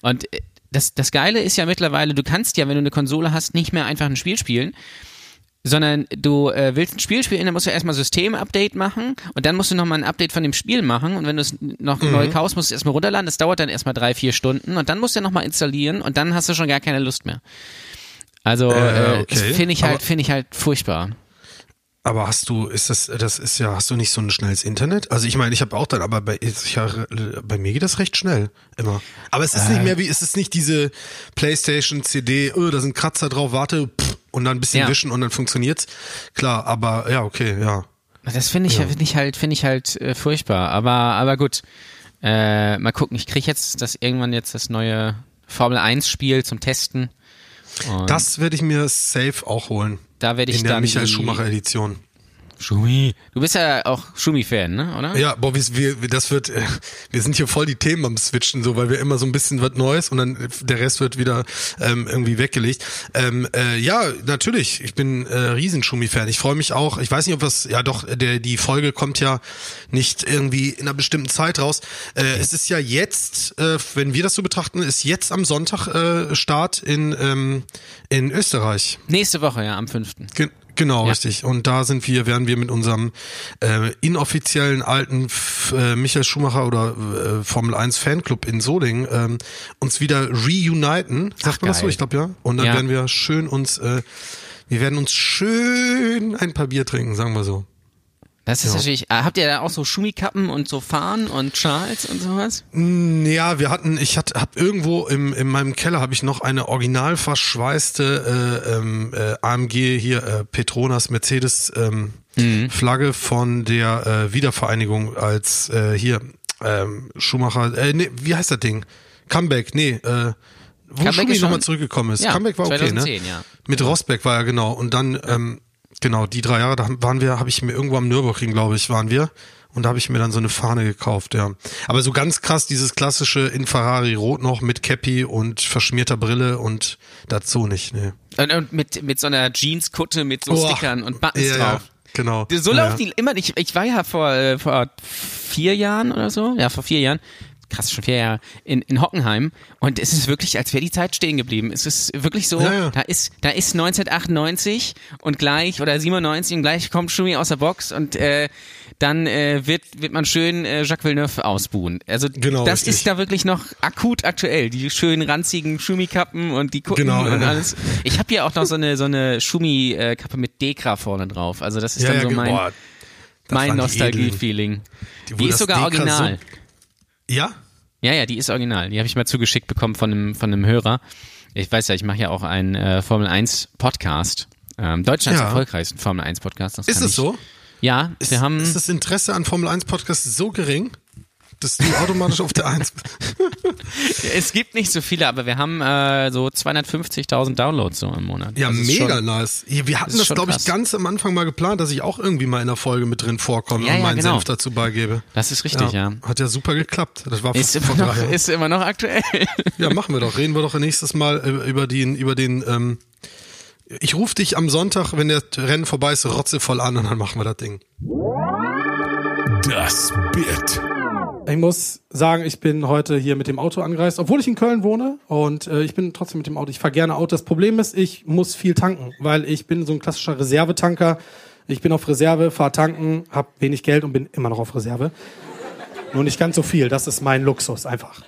S2: Und äh, das, das Geile ist ja mittlerweile, du kannst ja, wenn du eine Konsole hast, nicht mehr einfach ein Spiel spielen, sondern du äh, willst ein Spiel spielen, dann musst du erstmal System-Update machen und dann musst du nochmal ein Update von dem Spiel machen und wenn du es noch
S3: Mhm.
S2: neu kaufst, musst du es erstmal runterladen, das dauert dann erstmal drei, vier Stunden und dann musst du nochmal installieren und dann hast du schon gar keine Lust mehr. Also
S3: Äh,
S2: äh,
S3: okay.
S2: finde ich halt, finde ich halt furchtbar.
S3: Aber hast du, ist das, das ist ja, hast du nicht so ein schnelles Internet? Also ich meine, ich habe auch dann, aber bei, ich, ja, bei mir geht das recht schnell immer. Aber es ist
S2: Äh.
S3: nicht mehr wie, es ist nicht diese PlayStation CD, oh, da sind Kratzer drauf, warte, pff, und dann ein bisschen
S2: Ja.
S3: wischen und dann funktioniert's. Klar, aber ja, okay, ja.
S2: Das finde ich, finde ich halt, finde ich halt äh, furchtbar. Aber, aber gut. Äh, mal gucken. Ich kriege jetzt das irgendwann jetzt das neue Formel 1 Spiel zum Testen. Und
S3: Das werde ich mir safe auch holen.
S2: da werde ich
S3: In der
S2: dann
S3: Michael Schumacher Edition.
S2: Schumi. Du bist ja auch Schumi-Fan, ne? Oder?
S3: Ja, boah, wir, das wird, äh, wir sind hier voll die Themen am Switchen, so, weil wir immer so ein bisschen was Neues und dann äh, der Rest wird wieder ähm, irgendwie weggelegt. Ähm, äh, ja, natürlich, ich bin äh, Riesenschumi-Fan. Ich freue mich auch. Ich weiß nicht, ob was, ja doch, der, die Folge kommt ja nicht irgendwie in einer bestimmten Zeit raus. Äh, es ist ja jetzt, äh, wenn wir das so betrachten, ist jetzt am Sonntag äh, Start in, ähm, in Österreich.
S2: Nächste Woche, ja, am 5.
S3: Ge genau,
S2: Ja.
S3: richtig. Und da sind wir, werden wir mit unserem äh, inoffiziellen alten F äh, Michael Schumacher oder äh, Formel 1 Fanclub in Solingen ähm, uns wieder reuniten. Sagt
S2: Ach,
S3: man das so? Ich glaube ja. Und dann
S2: Ja.
S3: werden wir schön uns, äh, wir werden uns schön ein paar Bier trinken, sagen wir so.
S2: Das ist
S3: Ja.
S2: natürlich, äh, habt ihr da auch so Schumikappen und so Fahnen und Schals und sowas?
S3: Mm, Ja, wir hatten, ich hatte, hab irgendwo im, in meinem Keller habe ich noch eine original verschweißte äh, ähm, äh, AMG hier äh, Petronas Mercedes ähm,
S2: Mhm.
S3: Flagge von der äh, Wiedervereinigung als äh, hier ähm, Schumacher. Äh, nee, wie heißt das Ding? Comeback, nee. Äh, wo
S2: Comeback
S3: Schumi nochmal zurückgekommen ist.
S2: Ja,
S3: Comeback war okay,
S2: 2010,
S3: ne?
S2: ja.
S3: Mit Rosberg war ja genau. Und dann ähm, genau die drei Jahre, da waren wir, habe ich mir irgendwo am Nürburgring, glaube ich, waren wir. Und da habe ich mir dann so eine Fahne gekauft, ja. Aber so ganz krass dieses klassische in Ferrari rot noch mit Cappy und verschmierter Brille und dazu nicht, ne.
S2: Und, und mit, mit so einer Jeanskutte mit so
S3: Oh.
S2: Stickern und Buttons
S3: ja,
S2: drauf.
S3: Ja, genau.
S2: So
S3: ja,
S2: laufen die immer. Ich, ich war ja vor, äh, vor vier Jahren oder so, ja, vor vier Jahren, krass, schon vier Jahre, in, in Hockenheim. Und es ist wirklich, als wäre die Zeit stehen geblieben. Es ist wirklich so,
S3: Ja, ja.
S2: da ist, da ist 1998 und gleich, oder 97 und gleich kommt Schumi aus der Box und äh, dann äh, wird, wird man schön äh, Jacques Villeneuve ausbuhen. Also
S3: Genau,
S2: das
S3: richtig.
S2: ist da wirklich noch akut aktuell. Die schönen ranzigen Schumi-Kappen und die Kutten
S3: Genau,
S2: und
S3: ja.
S2: alles. Ich habe hier auch noch so eine, so eine Schumi-Kappe mit Dekra vorne drauf. Also das ist dann so mein,
S3: boah, das
S2: mein Nostalgie-Feeling.
S3: Die,
S2: Die, ist sogar
S3: Dekra
S2: original.
S3: So, ja?
S2: Ja, ja, die ist original. Die habe ich mal zugeschickt bekommen von einem, von einem Hörer. Ich weiß ja, ich mache ja auch einen äh, Formel 1 Podcast. Ähm, Deutschlands
S3: Ja.
S2: erfolgreichsten Formel 1 Podcast. Das
S3: Ist es
S2: ich,
S3: so?
S2: Ja,
S3: Ist,
S2: wir haben.
S3: ist das Interesse an Formel 1 Podcasts so gering, dass du automatisch auf der 1 bist?
S2: es gibt nicht so viele, aber wir haben äh, so 250.000 Downloads so im Monat.
S3: Ja, mega
S2: schon-
S3: nice. Wir hatten das, glaube ich, ganz am Anfang mal geplant, dass ich auch irgendwie mal in der Folge mit drin vorkomme
S2: Ja,
S3: und
S2: ja,
S3: meinen
S2: genau.
S3: Senf dazu beigebe.
S2: Das ist richtig, ja.
S3: Hat ja super geklappt. Das war
S2: Ist
S3: vor
S2: immer, noch, ist immer noch aktuell.
S3: Ja, machen wir doch. Reden wir doch nächstes Mal über- über den, über den, ähm, ich rufe dich am Sonntag, wenn der Rennen vorbei ist, rotzevoll an und dann machen wir das Ding.
S1: Das Bit.
S4: Ich muss sagen, ich bin heute hier mit dem Auto angereist, obwohl ich in Köln wohne und äh, ich bin trotzdem mit dem Auto. Ich fahre gerne Auto. Das Problem ist, ich muss viel tanken, weil ich bin so ein klassischer Reservetanker. Ich bin auf Reserve, fahre tanken, habe wenig Geld und bin immer noch auf Reserve. Nur nicht ganz so viel. Das ist mein Luxus einfach.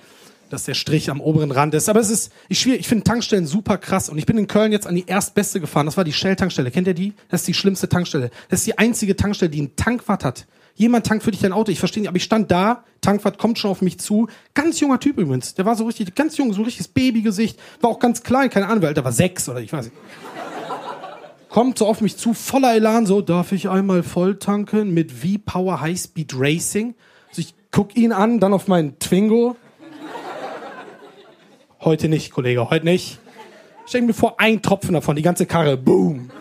S4: Dass der Strich am oberen Rand ist. Aber es ist ich. Ich finde Tankstellen super krass. Und ich bin in Köln jetzt an die erstbeste gefahren. Das war die Shell-Tankstelle. Kennt ihr die? Das ist die schlimmste Tankstelle. Das ist die einzige Tankstelle, die einen Tankwart hat. Jemand tankt für dich dein Auto. Ich verstehe nicht. Aber ich stand da. Tankwart kommt schon auf mich zu. Ganz junger Typ übrigens. Der war so richtig, ganz jung, so ein richtiges Babygesicht. War auch ganz klein. Keine Ahnung, weil der war sechs oder ich weiß nicht kommt so auf mich zu, voller Elan, so, darf ich einmal voll tanken mit V-Power High Speed Racing? Also ich guck ihn an, dann auf meinen Twingo. Heute nicht, Kollege, heute nicht. Stell mir vor, ein Tropfen davon, die ganze Karre, boom.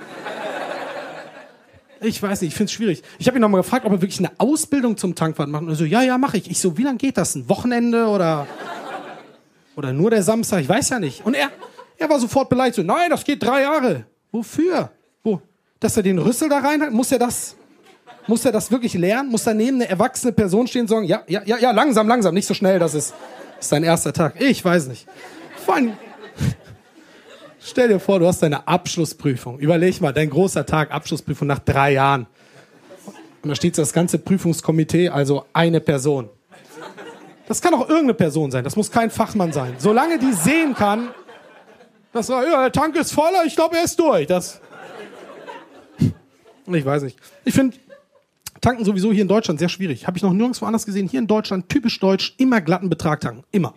S4: Ich weiß nicht, ich find's schwierig. Ich habe ihn nochmal gefragt, ob er wirklich eine Ausbildung zum Tankwart macht. Und er so, ja, ja, mache ich. Ich so, wie lange geht das? Ein Wochenende oder, oder nur der Samstag? Ich weiß ja nicht. Und er, er war sofort beleidigt. So, nein, das geht drei Jahre. Wofür? Wo? Dass er den Rüssel da rein hat? Muss er das, muss er das wirklich lernen? Muss daneben eine erwachsene Person stehen und sagen, ja, ja, ja, ja, langsam, langsam, nicht so schnell, das ist, ist dein erster Tag. Ich weiß nicht. Vor allem, stell dir vor, du hast deine Abschlussprüfung. Überleg mal, dein großer Tag, Abschlussprüfung nach drei Jahren. Und da steht das ganze Prüfungskomitee, also eine Person. Das kann auch irgendeine Person sein, das muss kein Fachmann sein. Solange die sehen kann, das war, ja, der Tank ist voller, ich glaube, er ist durch. Das Ich weiß nicht. Ich finde tanken sowieso hier in Deutschland sehr schwierig. Habe ich noch nirgendwo anders gesehen. Hier in Deutschland, typisch deutsch, immer glatten Betrag tanken. Immer.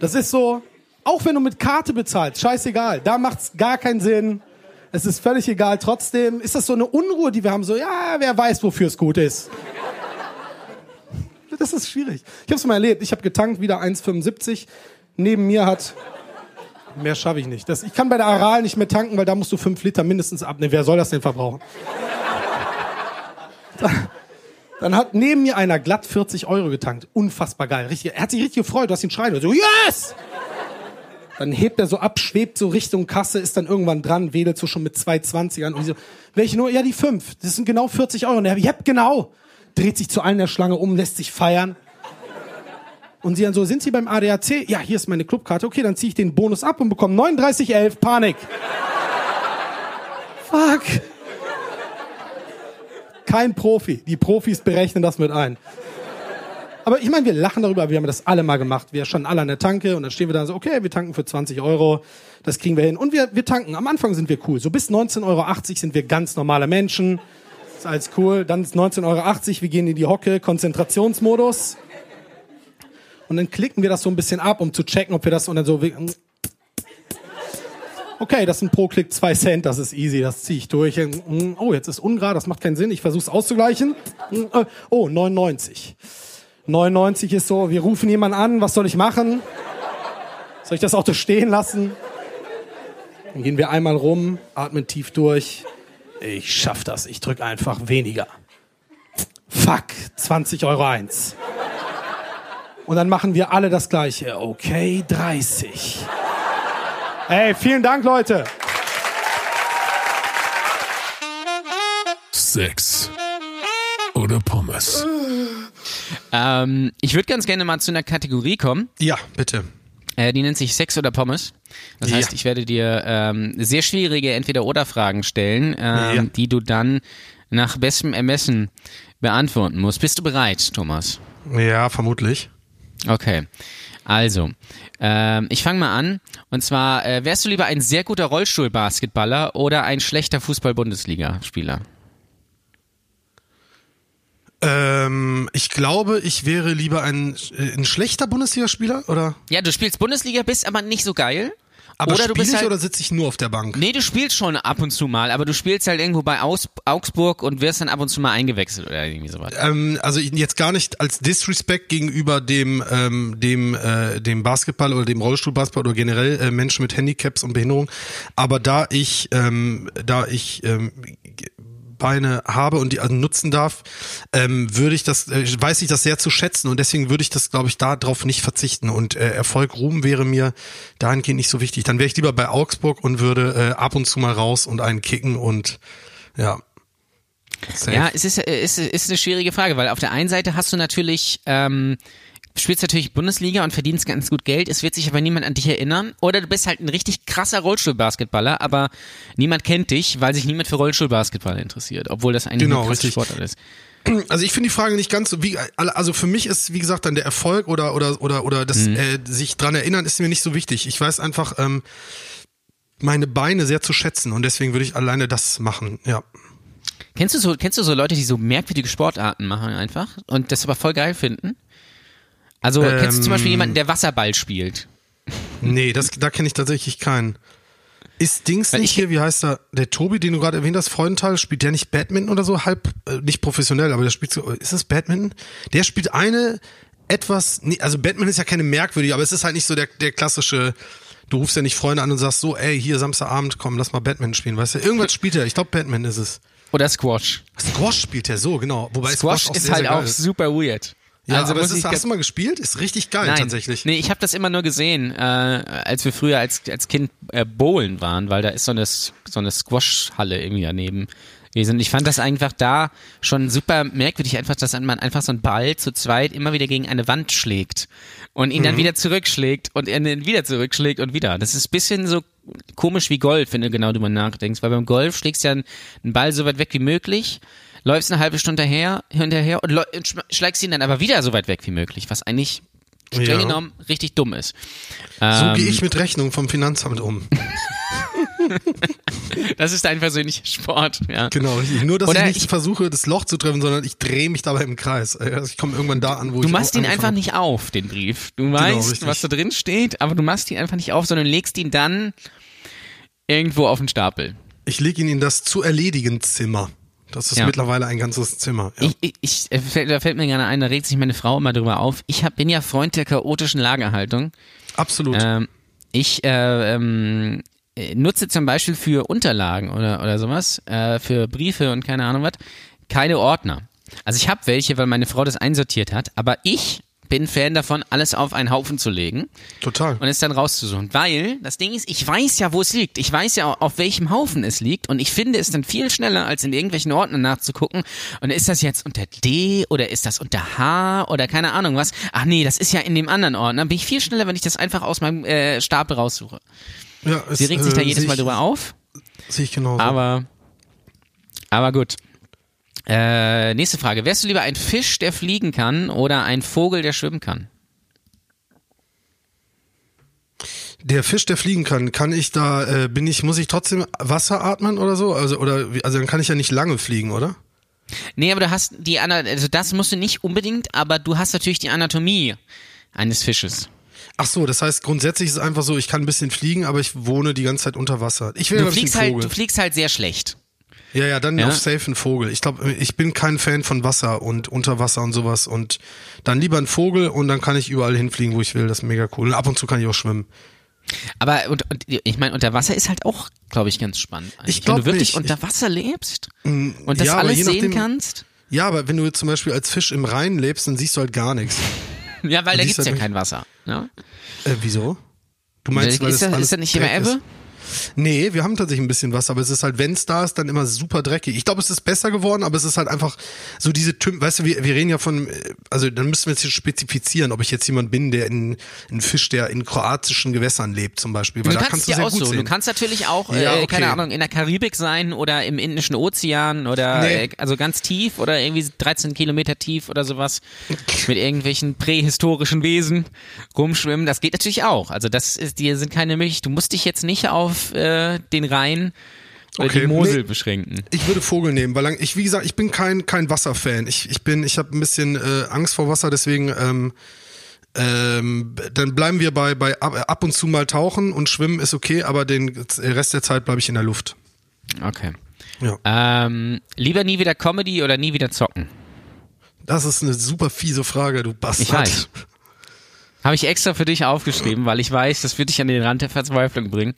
S4: Das ist so, auch wenn du mit Karte bezahlst, scheißegal. Da macht's gar keinen Sinn. Es ist völlig egal. Trotzdem ist das so eine Unruhe, die wir haben. So, ja, wer weiß, wofür es gut ist. Das ist schwierig. Ich habe es mal erlebt. Ich habe getankt, wieder 1,75. Neben mir hat Mehr schaffe ich nicht. Das, ich kann bei der Aral nicht mehr tanken, weil da musst du fünf Liter mindestens abnehmen. Wer soll das denn verbrauchen? Dann, hat neben mir einer glatt 40 Euro getankt. Unfassbar geil. Richtig, er hat sich richtig gefreut. Du hast ihn schreien. So, yes! Dann hebt er so ab, schwebt so Richtung Kasse, ist dann irgendwann dran, wedelt so schon mit 2,20ern. Und ich so, welche nur? Ja, die fünf. Das sind genau 40 Euro. Und er, ja, genau. Dreht sich zu allen der Schlange um, lässt sich feiern. Und sie dann so, sind Sie beim ADAC? Ja, hier ist meine Clubkarte. Okay, dann ziehe ich den Bonus ab und bekomme 39,11. Panik. Fuck. Kein Profi. Die Profis berechnen das mit ein. Aber ich meine, wir lachen darüber, wir haben das alle mal gemacht. Wir standen alle an der Tanke und dann stehen wir da so, okay, wir tanken für 20 Euro, das kriegen wir hin. Und wir, wir tanken, am Anfang sind wir cool. So bis 19,80 Euro sind wir ganz normale Menschen. Ist alles cool. Dann ist 19,80 Euro, wir gehen in die Hocke, Konzentrationsmodus. Und dann klicken wir das so ein bisschen ab, um zu checken, ob wir das und dann so. Okay, das sind pro Klick zwei Cent, das ist easy, das ziehe ich durch. Oh, jetzt ist ungerade, das macht keinen Sinn, ich versuche es auszugleichen. Oh, 99. 99 ist so, wir rufen jemanden an, was soll ich machen? Soll ich das Auto stehen lassen? Dann gehen wir einmal rum, atmen tief durch. Ich schaff das, ich drück einfach weniger. Fuck, 20 Euro eins. Und dann machen wir alle das Gleiche. Okay, 30. Hey, vielen Dank, Leute.
S1: Sex oder Pommes?
S2: Ähm, ich würde ganz gerne mal zu einer Kategorie kommen.
S3: Ja, bitte.
S2: Äh, die nennt sich Sex oder Pommes. Das
S3: Ja.
S2: heißt, ich werde dir ähm, sehr schwierige Entweder-Oder-Fragen stellen, ähm,
S3: Ja.
S2: die du dann nach bestem Ermessen beantworten musst. Bist du bereit, Thomas?
S3: Ja, vermutlich.
S2: Okay. Also, ähm, ich fange mal an. Und zwar, äh, wärst du lieber ein sehr guter Rollstuhlbasketballer oder ein schlechter Fußball-Bundesliga-Spieler?
S3: Ähm, ich glaube, ich wäre lieber ein, äh, ein schlechter Bundesligaspieler, oder?
S2: Ja, du spielst Bundesliga, bist aber nicht so geil.
S3: Aber
S2: oder du bist
S3: ich
S2: halt,
S3: oder sitze ich nur auf der Bank?
S2: Nee, du spielst schon ab und zu mal, aber du spielst halt irgendwo bei Aus Augsburg und wirst dann ab und zu mal eingewechselt oder irgendwie sowas.
S3: Ähm, also jetzt gar nicht als Disrespect gegenüber dem ähm, dem äh, dem Basketball oder dem Rollstuhlbasketball oder generell äh, Menschen mit Handicaps und Behinderung, aber da ich ähm, da ich ähm, Beine habe und die also nutzen darf, ähm, würde ich das, äh, weiß ich das sehr zu schätzen und deswegen würde ich das, glaube ich, darauf nicht verzichten und äh, Erfolg, Ruhm wäre mir dahingehend nicht so wichtig. Dann wäre ich lieber bei Augsburg und würde äh, ab und zu mal raus und einen kicken und ja. Safe.
S2: Ja, es ist, äh, es ist, ist eine schwierige Frage, weil auf der einen Seite hast du natürlich, ähm, spielst natürlich Bundesliga und verdienst ganz gut Geld, es wird sich aber niemand an dich erinnern. Oder du bist halt ein richtig krasser Rollstuhlbasketballer, aber niemand kennt dich, weil sich niemand für Rollstuhlbasketball interessiert, obwohl das eigentlich
S3: Genau,
S2: ein krasser. Sportart ist.
S3: Also ich finde die Frage nicht ganz so wie also für mich ist wie gesagt dann der Erfolg oder oder oder oder das
S2: Mhm.
S3: äh, sich dran erinnern ist mir nicht so wichtig. Ich weiß einfach ähm, meine Beine sehr zu schätzen und deswegen würde ich alleine das machen. Ja.
S2: Kennst du so, kennst du so Leute, die so merkwürdige Sportarten machen einfach und das aber voll geil finden? Also kennst du zum
S3: Ähm.
S2: Beispiel jemanden, der Wasserball spielt?
S3: Nee, das da kenne ich tatsächlich keinen. Ist Dings
S2: Weil
S3: nicht
S2: ich-
S3: hier, wie heißt er, der Tobi, den du gerade erwähnt hast, Freudenthal, spielt der nicht Badminton oder so? Halb, äh, nicht professionell, aber der spielt so, ist das Badminton? Der spielt eine etwas, nee, also Badminton ist ja keine merkwürdige, aber es ist halt nicht so der, der klassische, du rufst ja nicht Freunde an und sagst so, ey, hier Samstagabend, komm, lass mal Badminton spielen, weißt du? Irgendwas spielt er, ich glaube Badminton ist es.
S2: Oder Squash?
S3: Squash spielt er so, genau. Wobei
S2: Squash,
S3: Squash, auch
S2: ist
S3: sehr,
S2: halt
S3: sehr
S2: auch
S3: ist.
S2: super weird.
S3: Ja,
S2: also
S3: aber es ist, hast du mal gespielt? Ist richtig geil
S2: Nein,
S3: tatsächlich.
S2: Nee, ich habe das immer nur gesehen, äh, als wir früher als, als Kind äh, bowlen waren, weil da ist so eine, so eine Squash-Halle irgendwie daneben gewesen. Und ich fand das einfach da schon super merkwürdig, einfach, dass man einfach so einen Ball zu zweit immer wieder gegen eine Wand schlägt und ihn dann wieder zurückschlägt und er ihn wieder zurückschlägt und wieder. Das ist ein bisschen so komisch wie Golf, wenn du genau drüber nachdenkst, weil beim Golf schlägst du ja einen Ball so weit weg wie möglich, läufst eine halbe Stunde her, hinterher und, und sch- schlägst ihn dann aber wieder so weit weg wie möglich, was eigentlich streng
S3: Ja.
S2: genommen richtig dumm ist.
S3: So
S2: Ähm,
S3: gehe ich mit Rechnung vom Finanzamt um.
S2: Das ist dein persönlicher Sport, ja.
S3: Genau, richtig. Nur, dass
S2: Oder
S3: ich nicht
S2: ich-
S3: versuche, das Loch zu treffen, sondern ich drehe mich dabei im Kreis. Also ich komme irgendwann da an, wo
S2: Du
S3: ich
S2: machst
S3: auch
S2: ihn einfach nicht auf, den Brief. Du weißt,
S3: richtig.
S2: was da drin steht, aber du machst ihn einfach nicht auf, sondern legst ihn dann irgendwo auf den Stapel.
S3: Ich lege ihn in das zu erledigen Zimmer. Das ist
S2: Ja.
S3: mittlerweile ein ganzes Zimmer. Ja.
S2: Ich, ich, ich äh, fällt, da fällt mir gerne ein, da regt sich meine Frau immer drüber auf. Ich hab, bin ja Freund der chaotischen Lagerhaltung.
S3: Absolut.
S2: Ähm, ich äh, ähm, äh, nutze zum Beispiel für Unterlagen oder, oder sowas, äh, für Briefe und keine Ahnung was, keine Ordner. Also ich habe welche, weil meine Frau das einsortiert hat, aber ich bin Fan davon, alles auf einen Haufen zu legen
S3: Total.
S2: und es dann rauszusuchen. Weil das Ding ist, ich weiß ja, wo es liegt. Ich weiß ja, auf welchem Haufen es liegt und ich finde es dann viel schneller, als in irgendwelchen Ordnern nachzugucken. Und ist das jetzt unter D oder ist das unter H oder keine Ahnung was? Ach nee, das ist ja in dem anderen Ordner. Bin ich viel schneller, wenn ich das einfach aus meinem äh, Stapel raussuche.
S3: Ja, es,
S2: Sie regt sich da
S3: äh,
S2: jedes Mal drüber auf,
S3: Sehe ich genauso.
S2: aber aber gut. Äh, nächste Frage. Wärst du lieber ein Fisch, der fliegen kann oder ein Vogel, der schwimmen kann?
S3: Der Fisch, der fliegen kann, kann ich da, äh, bin ich, muss ich trotzdem Wasser atmen oder so? Also, oder, also dann kann ich ja nicht lange fliegen, oder?
S2: Nee, aber du hast die Ana also das musst du nicht unbedingt, aber du hast natürlich die Anatomie eines Fisches.
S3: Ach so, das heißt, grundsätzlich ist es einfach so, ich kann ein bisschen fliegen, aber ich wohne die ganze Zeit unter Wasser. Ich will
S2: Du fliegst halt, du fliegst halt sehr schlecht.
S3: Ja, ja, dann
S2: Ja?
S3: auf safe ein Vogel. Ich glaube, ich bin kein Fan von Wasser und Unterwasser und sowas und dann lieber ein Vogel und dann kann ich überall hinfliegen, wo ich will. Das ist mega cool. Und ab und zu kann ich auch schwimmen.
S2: Aber und, und, ich meine, unter Wasser ist halt auch, glaube ich, ganz spannend. eigentlich.
S3: Ich glaub
S2: Wenn du wirklich
S3: nicht.
S2: unter Wasser lebst und das
S3: ja,
S2: alles
S3: je
S2: sehen
S3: nachdem-
S2: kannst.
S3: Ja, aber wenn du zum Beispiel als Fisch im Rhein lebst, dann siehst du halt gar nichts.
S2: Ja, weil da
S3: siehst
S2: gibt's ja
S3: halt
S2: kein Wasser. Ja?
S3: Äh, wieso? Du meinst, weil
S2: ist,
S3: das
S2: das,
S3: alles
S2: ist das nicht immer
S3: Dreck ist? Nee, wir haben tatsächlich ein bisschen was, aber es ist halt, wenn es da ist, dann immer super dreckig. Ich glaube, es ist besser geworden, aber es ist halt einfach so diese Tüm, weißt du, wir, wir reden ja von, äh, also dann müssen wir jetzt hier spezifizieren, ob ich jetzt jemand bin, der in, ein Fisch, der in kroatischen Gewässern lebt zum Beispiel, weil
S2: Du
S3: da
S2: kannst
S3: kannst du sehr
S2: auch
S3: gut
S2: so. Du kannst natürlich auch,
S3: Ja,
S2: äh,
S3: okay.
S2: keine Ahnung, in der Karibik sein oder im Indischen Ozean oder
S3: Nee.
S2: äh, also ganz tief oder irgendwie 13 Kilometer tief oder sowas mit irgendwelchen prähistorischen Wesen rumschwimmen. Das geht natürlich auch. Also das ist, die sind keine Milch. Du musst dich jetzt nicht auf äh, den Rhein oder
S3: Okay,
S2: die Mosel
S3: nee.
S2: beschränken.
S3: Ich würde Vogel nehmen, weil ich, wie gesagt, ich bin kein, kein Wasserfan. Ich, ich bin, ich habe ein bisschen äh, Angst vor Wasser, deswegen ähm, ähm, dann bleiben wir bei, bei ab, ab und zu mal tauchen und schwimmen ist okay, aber den Rest der Zeit bleibe ich in der Luft.
S2: Okay.
S3: Ja.
S2: Ähm, lieber nie wieder Comedy oder nie wieder zocken?
S3: Das ist eine super fiese Frage, du Bastard.
S2: Ich weiß. Habe ich extra für dich aufgeschrieben, weil ich weiß, das wird dich an den Rand der Verzweiflung bringen.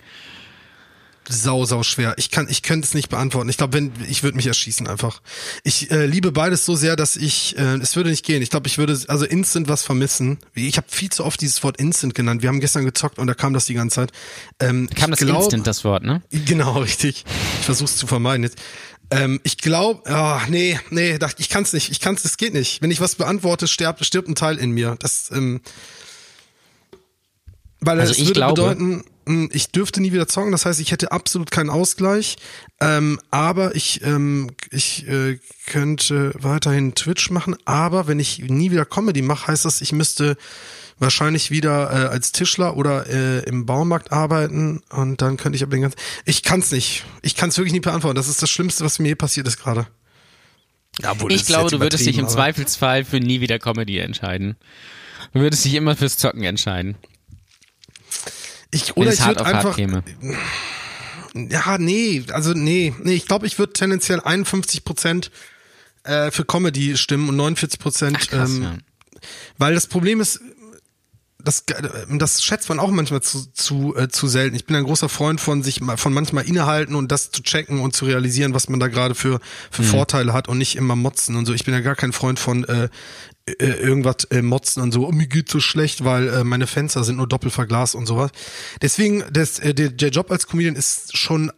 S3: Sau, sau schwer. Ich kann, ich könnte es nicht beantworten. Ich glaube, wenn, ich würde mich erschießen einfach. Ich äh, liebe beides so sehr, dass ich, äh, es würde nicht gehen. Ich glaube, ich würde, also instant was vermissen. Ich habe viel zu oft dieses Wort instant genannt. Wir haben gestern gezockt und da kam das die ganze Zeit. Ähm,
S2: Kam das
S3: glaub,
S2: Instant, das Wort, ne?
S3: Genau, richtig. Ich versuche es zu vermeiden jetzt. Ähm, ich glaube, oh, nee, nee, dachte ich kann es nicht. Ich kann es, es geht nicht. Wenn ich was beantworte, stirbt, stirbt ein Teil in mir. Das, ähm, weil
S2: Also
S3: das würde
S2: glaube-
S3: bedeuten, ich dürfte nie wieder zocken. Das heißt, ich hätte absolut keinen Ausgleich. Ähm, aber ich, ähm, ich äh, könnte weiterhin Twitch machen. Aber wenn ich nie wieder Comedy mache, heißt das, ich müsste wahrscheinlich wieder äh, als Tischler oder äh, im Baumarkt arbeiten und dann könnte ich aber den ganzen ich kann's nicht ich kann's wirklich nicht beantworten das ist das Schlimmste was mir je passiert ist gerade ja,
S2: Ich glaube, du würdest dich im Zweifelsfall für nie wieder Comedy entscheiden. Du würdest dich immer fürs Zocken entscheiden.
S3: Ich oder ich würde einfach ja nee also nee nee ich glaube ich würde tendenziell 51 Prozent äh, für Comedy stimmen und 49 Prozent ähm,
S2: ja.
S3: Weil das Problem ist, das, das schätzt man auch manchmal zu, zu, äh, zu selten. Ich bin ein großer Freund von sich von manchmal innehalten und das zu checken und zu realisieren, was man da gerade für, für Vorteile hat und nicht immer motzen und so. Ich bin ja gar kein Freund von äh, äh, irgendwas äh, motzen und so, oh, mir geht's so schlecht, weil äh, meine Fenster sind nur doppelt verglast und sowas. Deswegen, das, äh, der, der Job als Comedian ist schon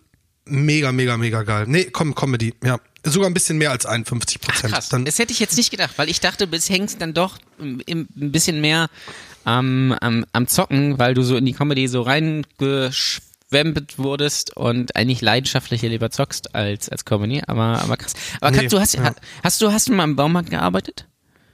S3: mega, mega, mega geil. Nee, komm, Comedy, ja. Sogar ein bisschen mehr als 51 Prozent.
S2: Krass.
S3: Dann,
S2: das hätte ich jetzt nicht gedacht, weil ich dachte, bis hängst dann doch im, ein bisschen mehr am, am, am Zocken, weil du so in die Comedy so reingeschwemmt wurdest und eigentlich leidenschaftlicher lieber zockst als, als Comedy. Aber, aber krass. Aber
S3: Nee,
S2: Kat, du hast,
S3: ja.
S2: hast du, hast du mal im Baumarkt gearbeitet?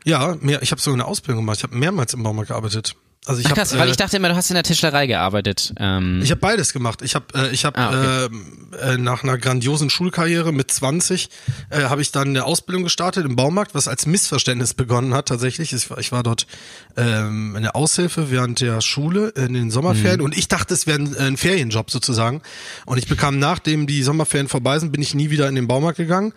S3: Ja, mehr, ich habe so eine Ausbildung gemacht. Ich habe mehrmals im Baumarkt gearbeitet. Also ich
S2: Ach
S3: habe
S2: krass, weil
S3: äh,
S2: ich dachte immer, du hast in der Tischlerei gearbeitet. Ähm,
S3: ich habe beides gemacht. Ich habe äh, ich habe
S2: Ah, okay.
S3: ähm, äh, nach einer grandiosen Schulkarriere mit 20 äh, habe ich dann eine Ausbildung gestartet im Baumarkt, was als Missverständnis begonnen hat tatsächlich. Ich war, ich war dort ähm, eine Aushilfe während der Schule in den
S2: Mhm.
S3: Sommerferien und ich dachte, es wäre ein, ein Ferienjob sozusagen. Und ich bekam nachdem die Sommerferien vorbei sind, bin ich nie wieder in den Baumarkt gegangen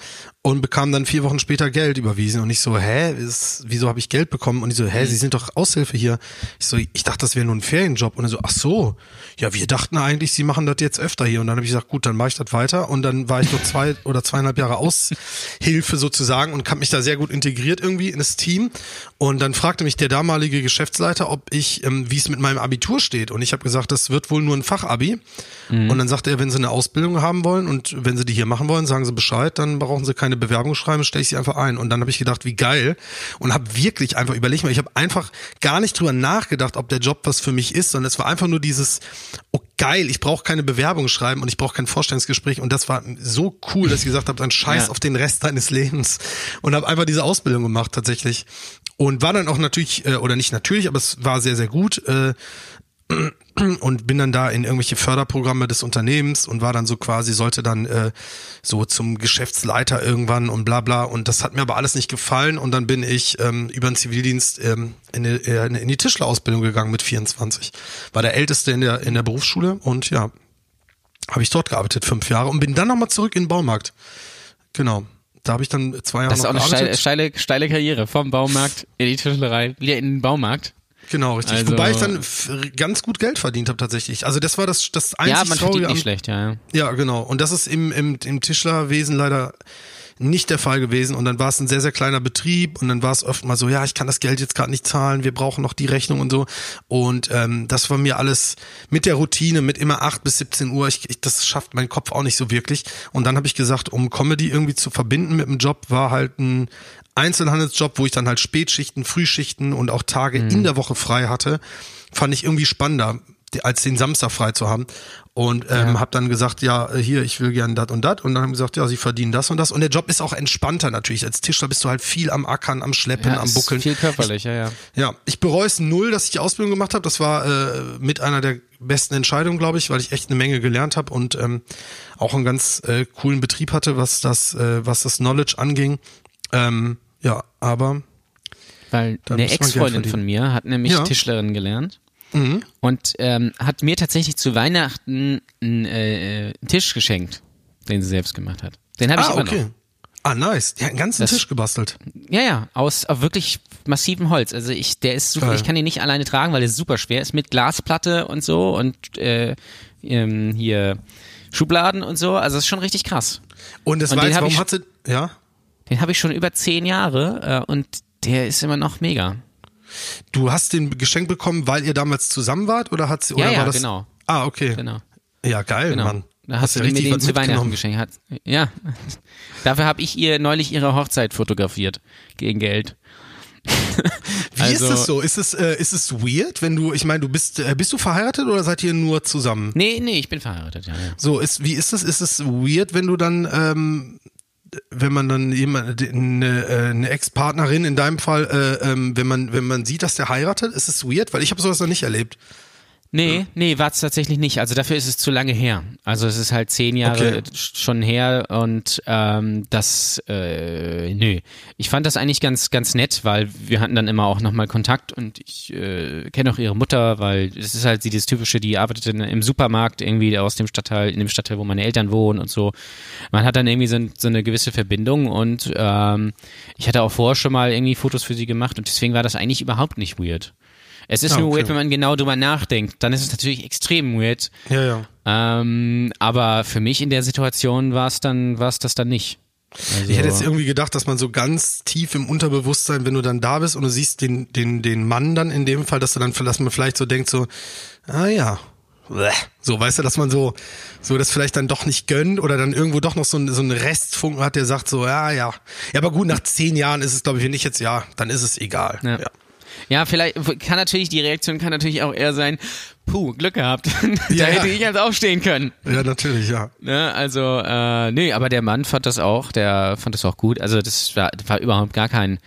S3: und bekam dann vier Wochen später Geld überwiesen und ich so, hä, ist, wieso habe ich Geld bekommen? Und die so,
S2: Mhm.
S3: hä, Sie sind doch Aushilfe hier. Ich so, ich dachte, das wäre nur ein Ferienjob. Und er so, ach so, ja, wir dachten eigentlich, Sie machen das jetzt öfter hier. Und dann habe ich gesagt, gut, dann mache ich das weiter. Und dann war ich noch zwei oder zweieinhalb Jahre Aushilfe sozusagen und habe mich da sehr gut integriert irgendwie in das Team. Und dann fragte mich der damalige Geschäftsleiter, ob ich, ähm, wie es mit meinem Abitur steht. Und ich habe gesagt, das wird wohl nur ein Fachabi. Und dann sagte er, wenn Sie eine Ausbildung haben wollen und wenn Sie die hier machen wollen, sagen Sie Bescheid, dann brauchen Sie keine Bewerbung schreiben, stelle ich Sie einfach ein. Und dann habe ich gedacht, wie geil. Und habe wirklich einfach überlegt mal, ich habe einfach gar nicht drüber nachgedacht, ob der Job was für mich ist, sondern es war einfach nur dieses, oh geil, ich brauche keine Bewerbung schreiben und ich brauche kein Vorstellungsgespräch. Und das war so cool, dass ich gesagt habe, dann scheiß
S2: Ja.
S3: auf den Rest deines Lebens. Und habe einfach diese Ausbildung gemacht tatsächlich. Und war dann auch natürlich, äh, oder nicht natürlich, aber es war sehr, sehr gut. Äh, und bin dann da in irgendwelche Förderprogramme des Unternehmens und war dann so quasi, sollte dann äh, so zum Geschäftsleiter irgendwann und bla bla. Und das hat mir aber alles nicht gefallen und dann bin ich ähm, über den Zivildienst ähm, in, die, äh, in die Tischlerausbildung gegangen mit 24. War der Älteste in der, in der Berufsschule und ja, habe ich dort gearbeitet, fünf Jahre und bin dann nochmal zurück in den Baumarkt. Genau. Da habe ich dann zwei Jahre
S2: das ist auch eine steile, steile, steile Karriere. Vom Baumarkt in die Tischlerei, wieder in den Baumarkt.
S3: Genau, richtig.
S2: Also-
S3: Wobei ich dann ganz gut Geld verdient habe tatsächlich. Also das war das, das einzig
S2: ja, man verdient nicht schlecht, ja. ja.
S3: Ja, genau. Und das ist im, im, im Tischlerwesen leider nicht der Fall gewesen. Und dann war es ein sehr, sehr kleiner Betrieb und dann war es oft mal so, ja, ich kann das Geld jetzt gerade nicht zahlen, wir brauchen noch die Rechnung und so. Und ähm, das war mir alles mit der Routine, mit immer 8 bis 17 Uhr, ich, ich, das schafft mein Kopf auch nicht so wirklich. Und dann habe ich gesagt, um Comedy irgendwie zu verbinden mit dem Job, war halt ein Einzelhandelsjob, wo ich dann halt Spätschichten, Frühschichten und auch Tage in der Woche frei hatte, fand ich irgendwie spannender als den Samstag frei zu haben und ähm, habe dann gesagt, ja, hier, ich will gern dat und dat und dann haben gesagt, ja, sie verdienen das und das und der Job ist auch entspannter natürlich. Als Tischler bist du halt viel am Ackern, am Schleppen,
S2: ja
S3: am Buckeln.
S2: Viel körperlich, ja, ja.
S3: Ja, ich bereue es null, dass ich die Ausbildung gemacht habe. Das war äh, mit einer der besten Entscheidungen, glaube ich, weil ich echt eine Menge gelernt habe und ähm, auch einen ganz äh, coolen Betrieb hatte, was das, äh, was das Knowledge anging. Ähm, ja, aber
S2: Weil eine Ex-Freundin von mir hat nämlich
S3: Ja. Mhm.
S2: Tischlerin gelernt und ähm, hat mir tatsächlich zu Weihnachten einen, äh, Tisch geschenkt, den sie selbst gemacht hat. Den habe ich
S3: ah,
S2: immer
S3: okay.
S2: noch.
S3: Ah, nice. Die hat einen ganzen
S2: Das-
S3: Tisch gebastelt.
S2: Ja, ja, aus wirklich massivem Holz. Also ich, der ist super,
S3: Geil.
S2: ich kann ihn nicht alleine tragen, weil der super schwer ist mit Glasplatte und so und äh, ähm, hier Schubladen und so. Also das ist schon richtig krass.
S3: Und das
S2: Und
S3: war jetzt, warum
S2: ich-
S3: hat sie, ja?
S2: Den habe ich schon über zehn Jahre äh, und der ist immer noch mega.
S3: Du hast den geschenkt bekommen, weil ihr damals zusammen wart oder hat sie, oder
S2: Ja, ja,
S3: war das?
S2: genau.
S3: Ah, okay.
S2: Genau.
S3: Ja, geil,
S2: Genau.
S3: Mann.
S2: Da hast du mir den zu Weihnachten geschenkt. Hat, ja. Dafür habe ich ihr neulich ihre Hochzeit fotografiert. Gegen Geld.
S3: Wie
S2: Also-
S3: ist es so? Ist es, äh, ist es weird, wenn du, ich meine, du bist, äh, bist du verheiratet oder seid ihr nur zusammen?
S2: Nee, nee, ich bin verheiratet, ja. ja.
S3: So, ist, wie ist es? Ist es weird, wenn du dann, ähm, wenn man dann jemand, eine, äh, eine Ex-Partnerin in deinem Fall, äh, ähm, wenn man, wenn man sieht, dass der heiratet, ist es weird? Weil ich habe sowas noch nicht erlebt.
S2: Nee, nee, war es tatsächlich nicht. Also dafür ist es zu lange her. Also es ist halt zehn Jahre
S3: Okay.
S2: schon her und ähm, das, äh, nö. Ich fand das eigentlich ganz, ganz nett, weil wir hatten dann immer auch nochmal Kontakt und ich äh, kenne auch ihre Mutter, weil es ist halt sie das Typische, die arbeitet in, im Supermarkt irgendwie aus dem Stadtteil, in dem Stadtteil, wo meine Eltern wohnen und so. Man hat dann irgendwie so, so eine gewisse Verbindung und ähm, ich hatte auch vorher schon mal irgendwie Fotos für sie gemacht und deswegen war das eigentlich überhaupt nicht weird. Es ist
S3: Ah,
S2: nur
S3: okay.
S2: weird, wenn man genau drüber nachdenkt. Dann ist es natürlich extrem weird.
S3: Ja, ja.
S2: Ähm, aber für mich in der Situation war es dann, war es das dann nicht. Also,
S3: Ich hätte jetzt irgendwie gedacht, dass man so ganz tief im Unterbewusstsein, wenn du dann da bist und du siehst den, den, den Mann dann in dem Fall, dass du dann, dass man vielleicht so denkt so, ah ja, so, weißt du, dass man so, so das vielleicht dann doch nicht gönnt oder dann irgendwo doch noch so, ein, so einen Restfunken hat, der sagt so, ja, ja. Ja, aber gut, nach zehn Jahren ist es, glaube ich, wenn ich jetzt, ja, dann ist es egal.
S2: Ja.
S3: ja.
S2: Ja, vielleicht kann natürlich die Reaktion kann natürlich auch eher sein, puh, Glück gehabt. da
S3: Ja,
S2: hätte
S3: ja.
S2: ich halt aufstehen können.
S3: Ja, natürlich, ja.
S2: Ne? Also, äh, nee, aber der Mann fand das auch, der fand das auch gut. Also das war, war überhaupt gar kein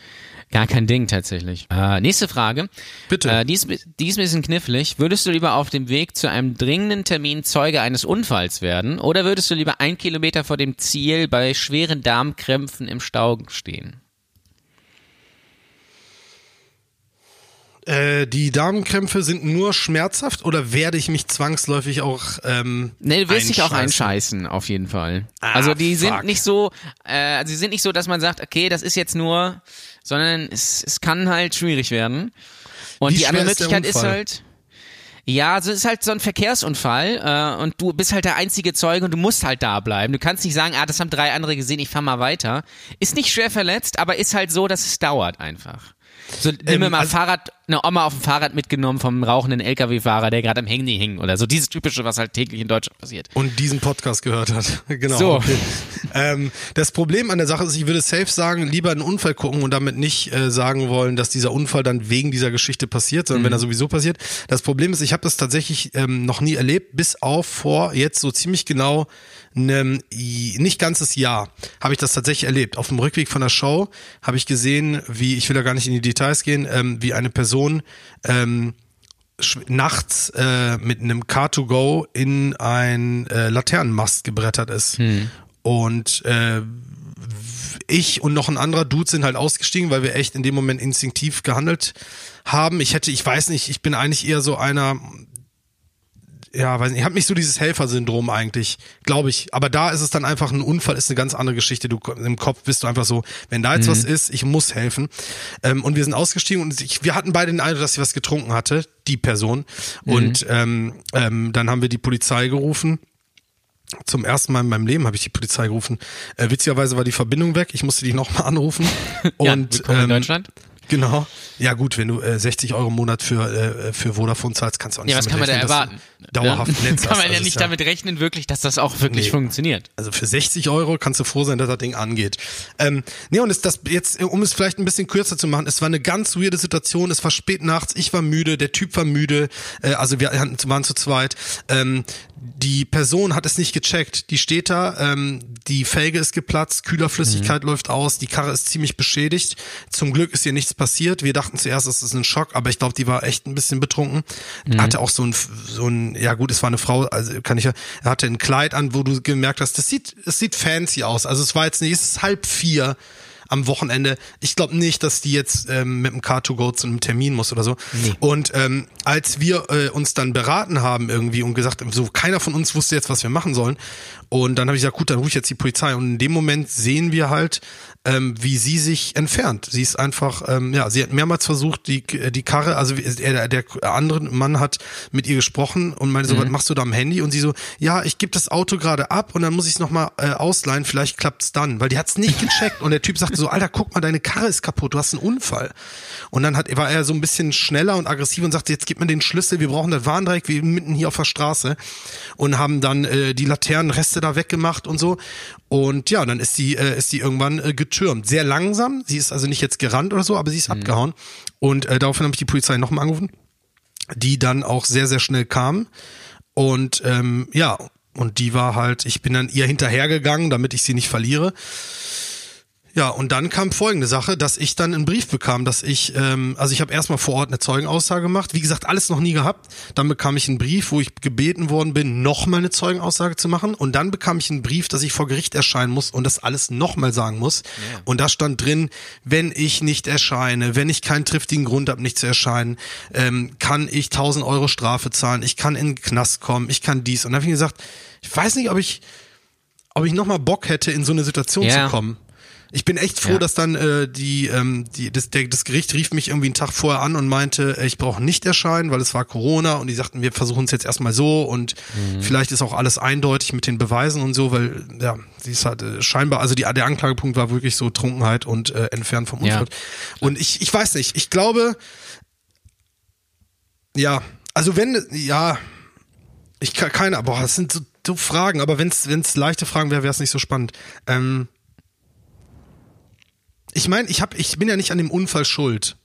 S2: Gar kein Ding tatsächlich. Äh, nächste Frage.
S3: Bitte.
S2: Äh, die, ist, die ist ein bisschen knifflig. Würdest du lieber auf dem Weg zu einem dringenden Termin Zeuge eines Unfalls werden oder würdest du lieber ein Kilometer vor dem Ziel bei schweren Darmkrämpfen im Stau stehen?
S3: Äh, die Darmkrämpfe sind nur schmerzhaft oder werde ich mich zwangsläufig auch ähm,
S2: Nee, du wirst dich auch
S3: einscheißen?
S2: auf jeden Fall.
S3: Ah,
S2: also die
S3: fuck.
S2: sind nicht so, äh, sie sind nicht so, dass man sagt, okay, das ist jetzt nur, sondern es, es kann halt schwierig werden. Und
S3: Wie
S2: die andere
S3: ist
S2: Möglichkeit ist
S3: Unfall?
S2: halt, ja, also es ist halt so ein Verkehrsunfall äh, und du bist halt der einzige Zeuge und du musst halt da bleiben. Du kannst nicht sagen, ah, das haben drei andere gesehen, ich fahr mal weiter. Ist nicht schwer verletzt, aber ist halt so, dass es dauert einfach. So, nimm
S3: Ähm,
S2: mir mal
S3: also-
S2: Fahrrad, eine Oma auf dem Fahrrad mitgenommen vom rauchenden LKW-Fahrer, der gerade am Handy hing oder so. Dieses typische, was halt täglich in Deutschland passiert.
S3: und diesen Podcast gehört hat. genau.
S2: So.
S3: Okay. Ähm, das Problem an der Sache ist, ich würde safe sagen, lieber einen Unfall gucken und damit nicht äh, sagen wollen, dass dieser Unfall dann wegen dieser Geschichte passiert, sondern wenn er sowieso passiert. Das Problem ist, ich habe das tatsächlich ähm, noch nie erlebt, bis auf vor jetzt so ziemlich genau einem nicht ganzes Jahr habe ich das tatsächlich erlebt. Auf dem Rückweg von der Show habe ich gesehen, wie, ich will da gar nicht in die Details gehen, ähm, wie eine Person ähm, nachts äh, mit einem Car2Go in ein äh, Laternenmast gebrettert ist. Und äh, ich und noch ein anderer Dude sind halt ausgestiegen, weil wir echt in dem Moment instinktiv gehandelt haben. Ich hätte, ich weiß nicht, ich bin eigentlich eher so einer, ja, weiß nicht, ich habe nicht so dieses Helfersyndrom eigentlich, glaube ich. Aber da ist es dann einfach ein Unfall, ist eine ganz andere Geschichte. Du im Kopf bist du einfach so, wenn da jetzt was ist, ich muss helfen. Ähm, und wir sind ausgestiegen und ich, wir hatten beide den Eindruck, dass sie was getrunken hatte, die Person. Und ähm, ähm, dann haben wir die Polizei gerufen. Zum ersten Mal in meinem Leben habe ich die Polizei gerufen. Äh, witzigerweise war die Verbindung weg. Ich musste die nochmal anrufen.
S2: Ja,
S3: Und
S2: willkommen in
S3: ähm,
S2: Deutschland.
S3: Genau. Ja gut, wenn du äh, 60 Euro im Monat für äh, für Vodafone zahlst, kannst du auch nicht
S2: Ja, was kann man da erwarten?
S3: Dauerhaft
S2: Ja?
S3: Netz
S2: Kann
S3: hast.
S2: man ja
S3: Also
S2: nicht
S3: ist
S2: damit rechnen, wirklich, dass das auch wirklich
S3: Nee.
S2: funktioniert.
S3: Also für 60 Euro kannst du froh sein, dass das Ding angeht. Ähm, nee, und es, das jetzt, um es vielleicht ein bisschen kürzer zu machen, es war eine ganz weirde Situation, es war spät nachts, ich war müde, der Typ war müde, äh, also wir waren zu zweit. Ähm, die Person hat es nicht gecheckt, die steht da, ähm, die Felge ist geplatzt, Kühlerflüssigkeit läuft aus, die Karre ist ziemlich beschädigt. Zum Glück ist ihr nichts passiert. Wir dachten zuerst, es ist ein Schock, aber ich glaube, die war echt ein bisschen betrunken. Hatte auch so ein, so ein, ja gut, es war eine Frau, also kann ich ja, er hatte ein Kleid an, wo du gemerkt hast, das sieht, es sieht fancy aus. Also es war jetzt nicht, es ist halb vier am Wochenende. Ich glaube nicht, dass die jetzt ähm, mit dem Car2Go zu einem Termin muss oder so. Und ähm, als wir äh, uns dann beraten haben irgendwie und gesagt, so keiner von uns wusste jetzt, was wir machen sollen. Und dann habe ich gesagt, gut, dann rufe ich jetzt die Polizei. Und in dem Moment sehen wir halt, ähm, wie sie sich entfernt. Sie ist einfach, ähm, ja, sie hat mehrmals versucht, die die Karre, also der, der andere Mann hat mit ihr gesprochen und meinte so, was machst du da am Handy? Und sie so, ja, ich gebe das Auto gerade ab und dann muss ich es nochmal äh, ausleihen, vielleicht klappt's dann. Weil die hat's nicht gecheckt und der Typ sagte so, Alter, guck mal, deine Karre ist kaputt, du hast einen Unfall. Und dann hat, war er so ein bisschen schneller und aggressiv und sagte, jetzt gib mir den Schlüssel, wir brauchen das Warndreieck, wir sind mitten hier auf der Straße und haben dann äh, die Laternenreste da weggemacht und so. Und ja, dann ist die, äh, ist die irgendwann äh, getürmt. Sehr langsam. Sie ist also nicht jetzt gerannt oder so, aber sie ist abgehauen. Und äh, daraufhin habe ich die Polizei nochmal angerufen, die dann auch sehr, sehr schnell kam. Und ähm, ja, und die war halt, ich bin dann ihr hinterhergegangen, damit ich sie nicht verliere. Ja, und dann kam folgende Sache, dass ich dann einen Brief bekam, dass ich, ähm, also ich habe erstmal vor Ort eine Zeugenaussage gemacht, wie gesagt, alles noch nie gehabt. Dann bekam ich einen Brief, wo ich gebeten worden bin, nochmal eine Zeugenaussage zu machen. Und dann bekam ich einen Brief, dass ich vor Gericht erscheinen muss und das alles nochmal sagen muss. Und da stand drin, wenn ich nicht erscheine, wenn ich keinen triftigen Grund habe, nicht zu erscheinen, ähm, kann ich 1000 Euro Strafe zahlen, ich kann in den Knast kommen, ich kann dies. Und dann habe ich gesagt, ich weiß nicht, ob ich, ob ich nochmal Bock hätte, in so eine Situation
S2: Ja.
S3: zu kommen. Ich bin echt froh,
S2: Ja.
S3: dass dann äh, die, ähm, die das, der, das Gericht rief mich irgendwie einen Tag vorher an und meinte, äh, ich brauche nicht erscheinen, weil es war Corona und die sagten, wir versuchen es jetzt erstmal so und vielleicht ist auch alles eindeutig mit den Beweisen und so, weil ja, sie ist halt äh, scheinbar, also die, der Anklagepunkt war wirklich so Trunkenheit und äh, entfernt vom
S2: Ja.
S3: Unfall. Und ich, ich weiß nicht, ich glaube, ja, also wenn, ja, ich kann keine, boah, das sind so, so Fragen, aber wenn es leichte Fragen wäre, wäre es nicht so spannend. Ähm, ich meine, ich hab, ich bin ja nicht an dem Unfall schuld.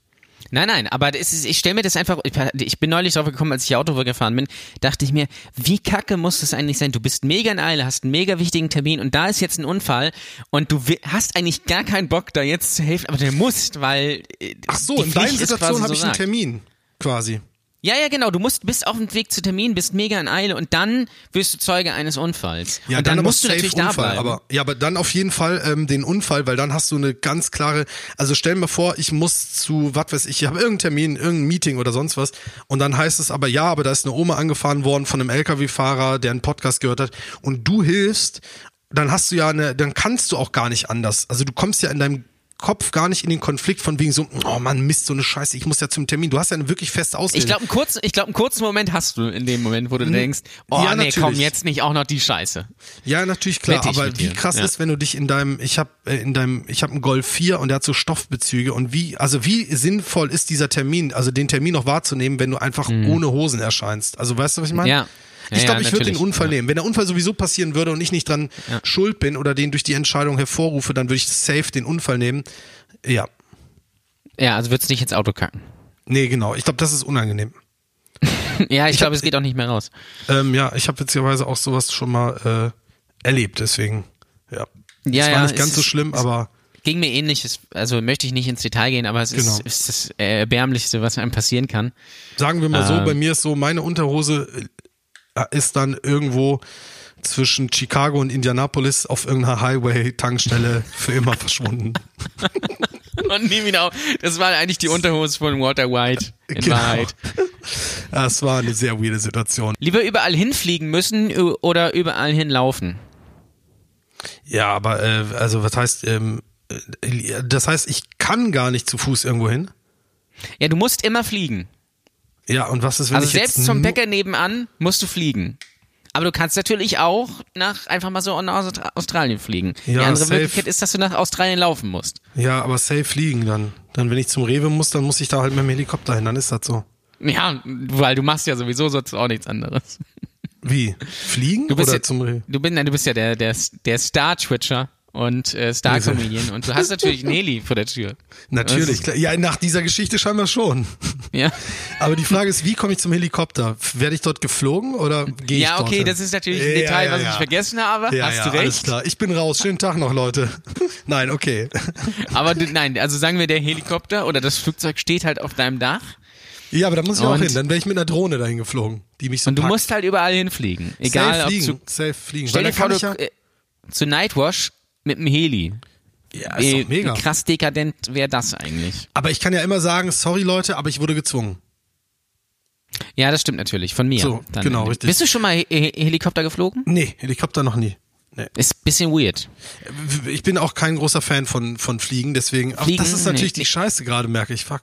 S2: Nein, nein, aber das ist, ich stelle mir das einfach, ich bin neulich drauf gekommen, als ich Auto gefahren bin, dachte ich mir, wie kacke muss das eigentlich sein? Du bist mega in Eile, hast einen mega wichtigen Termin und da ist jetzt ein Unfall und du hast eigentlich gar keinen Bock, da jetzt zu helfen, aber du musst, weil äh,
S3: Ach so, in deiner Situation habe ich einen. Termin, quasi.
S2: Ja, ja, genau. Du musst bist auf dem Weg zu Termin, bist mega in Eile und dann wirst du Zeuge eines Unfalls.
S3: Ja,
S2: und dann,
S3: aber
S2: musst du natürlich da
S3: Unfall,
S2: bleiben.
S3: aber ja, aber dann auf jeden Fall ähm, den Unfall, weil dann hast du eine ganz klare. Also stell mir vor, ich muss zu, was weiß ich, ich habe irgendeinen Termin, irgendein Meeting oder sonst was, und dann heißt es aber ja, aber da ist eine Oma angefahren worden von einem LKW-Fahrer, der einen Podcast gehört hat, und du hilfst. Dann hast du ja eine, dann kannst du auch gar nicht anders. Also du kommst ja in deinem Kopf gar nicht in den Konflikt von wegen so, oh Mann, Mist, so eine Scheiße, ich muss ja zum Termin. Du hast ja eine wirklich feste Ausrede.
S2: ich glaube, einen kurzen, ich glaube, einen kurzen Moment hast du in dem Moment, wo du denkst, oh
S3: ja,
S2: nee, komm,
S3: natürlich.
S2: jetzt nicht auch noch die Scheiße.
S3: Ja, natürlich klar, aber wie krass
S2: Ja.
S3: ist, wenn du dich in deinem ich habe äh, in deinem ich habe einen Golf 4 und der hat so Stoffbezüge und wie also wie sinnvoll ist dieser Termin, also den Termin noch wahrzunehmen, wenn du einfach ohne Hosen erscheinst. Also weißt du, was ich meine?
S2: Mhm. Ja. Ja,
S3: ich glaube,
S2: ja,
S3: ich würde den. Unfall nehmen. Wenn der Unfall sowieso passieren würde und ich nicht dran schuld bin oder den durch die Entscheidung hervorrufe, dann würde ich safe den Unfall nehmen. Ja.
S2: Ja, also würdest du nicht ins Auto kacken.
S3: Nee, genau. Ich glaube, das ist unangenehm.
S2: Ja, ich, glaube, es geht auch nicht mehr raus.
S3: Ähm, ja, ich habe witzigerweise auch sowas schon mal äh, erlebt, deswegen ja.
S2: Ja,
S3: es war nicht ganz so schlimm, aber
S2: Ging mir ähnlich, also möchte ich nicht ins Detail gehen, aber es
S3: Genau.
S2: ist, ist das Erbärmlichste, was einem passieren kann.
S3: Sagen wir mal so,
S2: Ähm.
S3: bei mir ist so, meine Unterhose ist dann irgendwo zwischen Chicago und Indianapolis auf irgendeiner Highway-Tankstelle für immer verschwunden.
S2: Und nie wieder auf. Das war eigentlich die Unterhose von Walter White, in
S3: Genau.
S2: Wahrheit.
S3: Das war eine sehr weirde Situation.
S2: Lieber überall hinfliegen müssen ö- oder überall hinlaufen.
S3: Ja, aber äh, also was heißt, ähm, äh, das heißt, ich kann gar nicht zu Fuß irgendwo hin.
S2: Ja, du musst immer fliegen.
S3: Ja, und was ist, wenn
S2: Also
S3: ich
S2: selbst
S3: jetzt
S2: zum Bäcker nebenan musst du fliegen. Aber du kannst natürlich auch nach einfach mal so nach Austra- Australien fliegen. die
S3: Ja,
S2: andere
S3: safe.
S2: Möglichkeit ist, dass du nach Australien laufen musst.
S3: Ja, aber safe fliegen dann. Dann, wenn ich zum Rewe muss, dann muss ich da halt mit dem Helikopter hin, dann ist das so.
S2: Ja, weil du machst ja sowieso sonst auch nichts anderes.
S3: Wie? Fliegen
S2: Du bist
S3: oder
S2: ja,
S3: zum Rewe?
S2: du bist, nein, du bist ja der der der Star Twitcher und äh, Star Comedian und du hast natürlich Heli vor der Tür.
S3: Natürlich, klar. Ja, nach dieser Geschichte scheinbar schon.
S2: Ja.
S3: Aber die Frage ist, wie komme ich zum Helikopter? Werde ich dort geflogen oder gehe ich
S2: Ja, okay,
S3: hin?
S2: das ist natürlich ein
S3: Ja,
S2: Detail,
S3: ja,
S2: was
S3: ja.
S2: ich vergessen habe.
S3: Ja,
S2: hast
S3: ja,
S2: du
S3: alles
S2: recht.
S3: klar. Ich bin raus. Schönen Tag noch, Leute. Nein, okay.
S2: Aber du, nein, also sagen wir, der Helikopter oder das Flugzeug steht halt auf deinem Dach
S3: Ja, aber da muss ich auch
S2: Und-
S3: hin. Dann wäre ich mit einer Drohne dahin geflogen, die mich so
S2: und du
S3: packt.
S2: musst halt überall hinfliegen. Egal
S3: safe
S2: ob
S3: fliegen,
S2: zu
S3: safe fliegen.
S2: Stell dir vor, du
S3: ja,
S2: äh, zu Nightwash mit dem Heli.
S3: ja,
S2: Wie,
S3: ist doch mega.
S2: wie krass dekadent wäre das eigentlich?
S3: Aber ich kann ja immer sagen, sorry Leute, aber ich wurde gezwungen.
S2: Ja, das stimmt natürlich. Von mir.
S3: So,
S2: dann.
S3: genau, richtig.
S2: Bist du schon mal He He Helikopter geflogen?
S3: Nee, Helikopter noch nie. Nee.
S2: Ist ein bisschen weird.
S3: Ich bin auch kein großer Fan von, von Fliegen, deswegen,
S2: Fliegen,
S3: das ist natürlich
S2: nee.
S3: die Scheiße gerade, merke ich, fuck.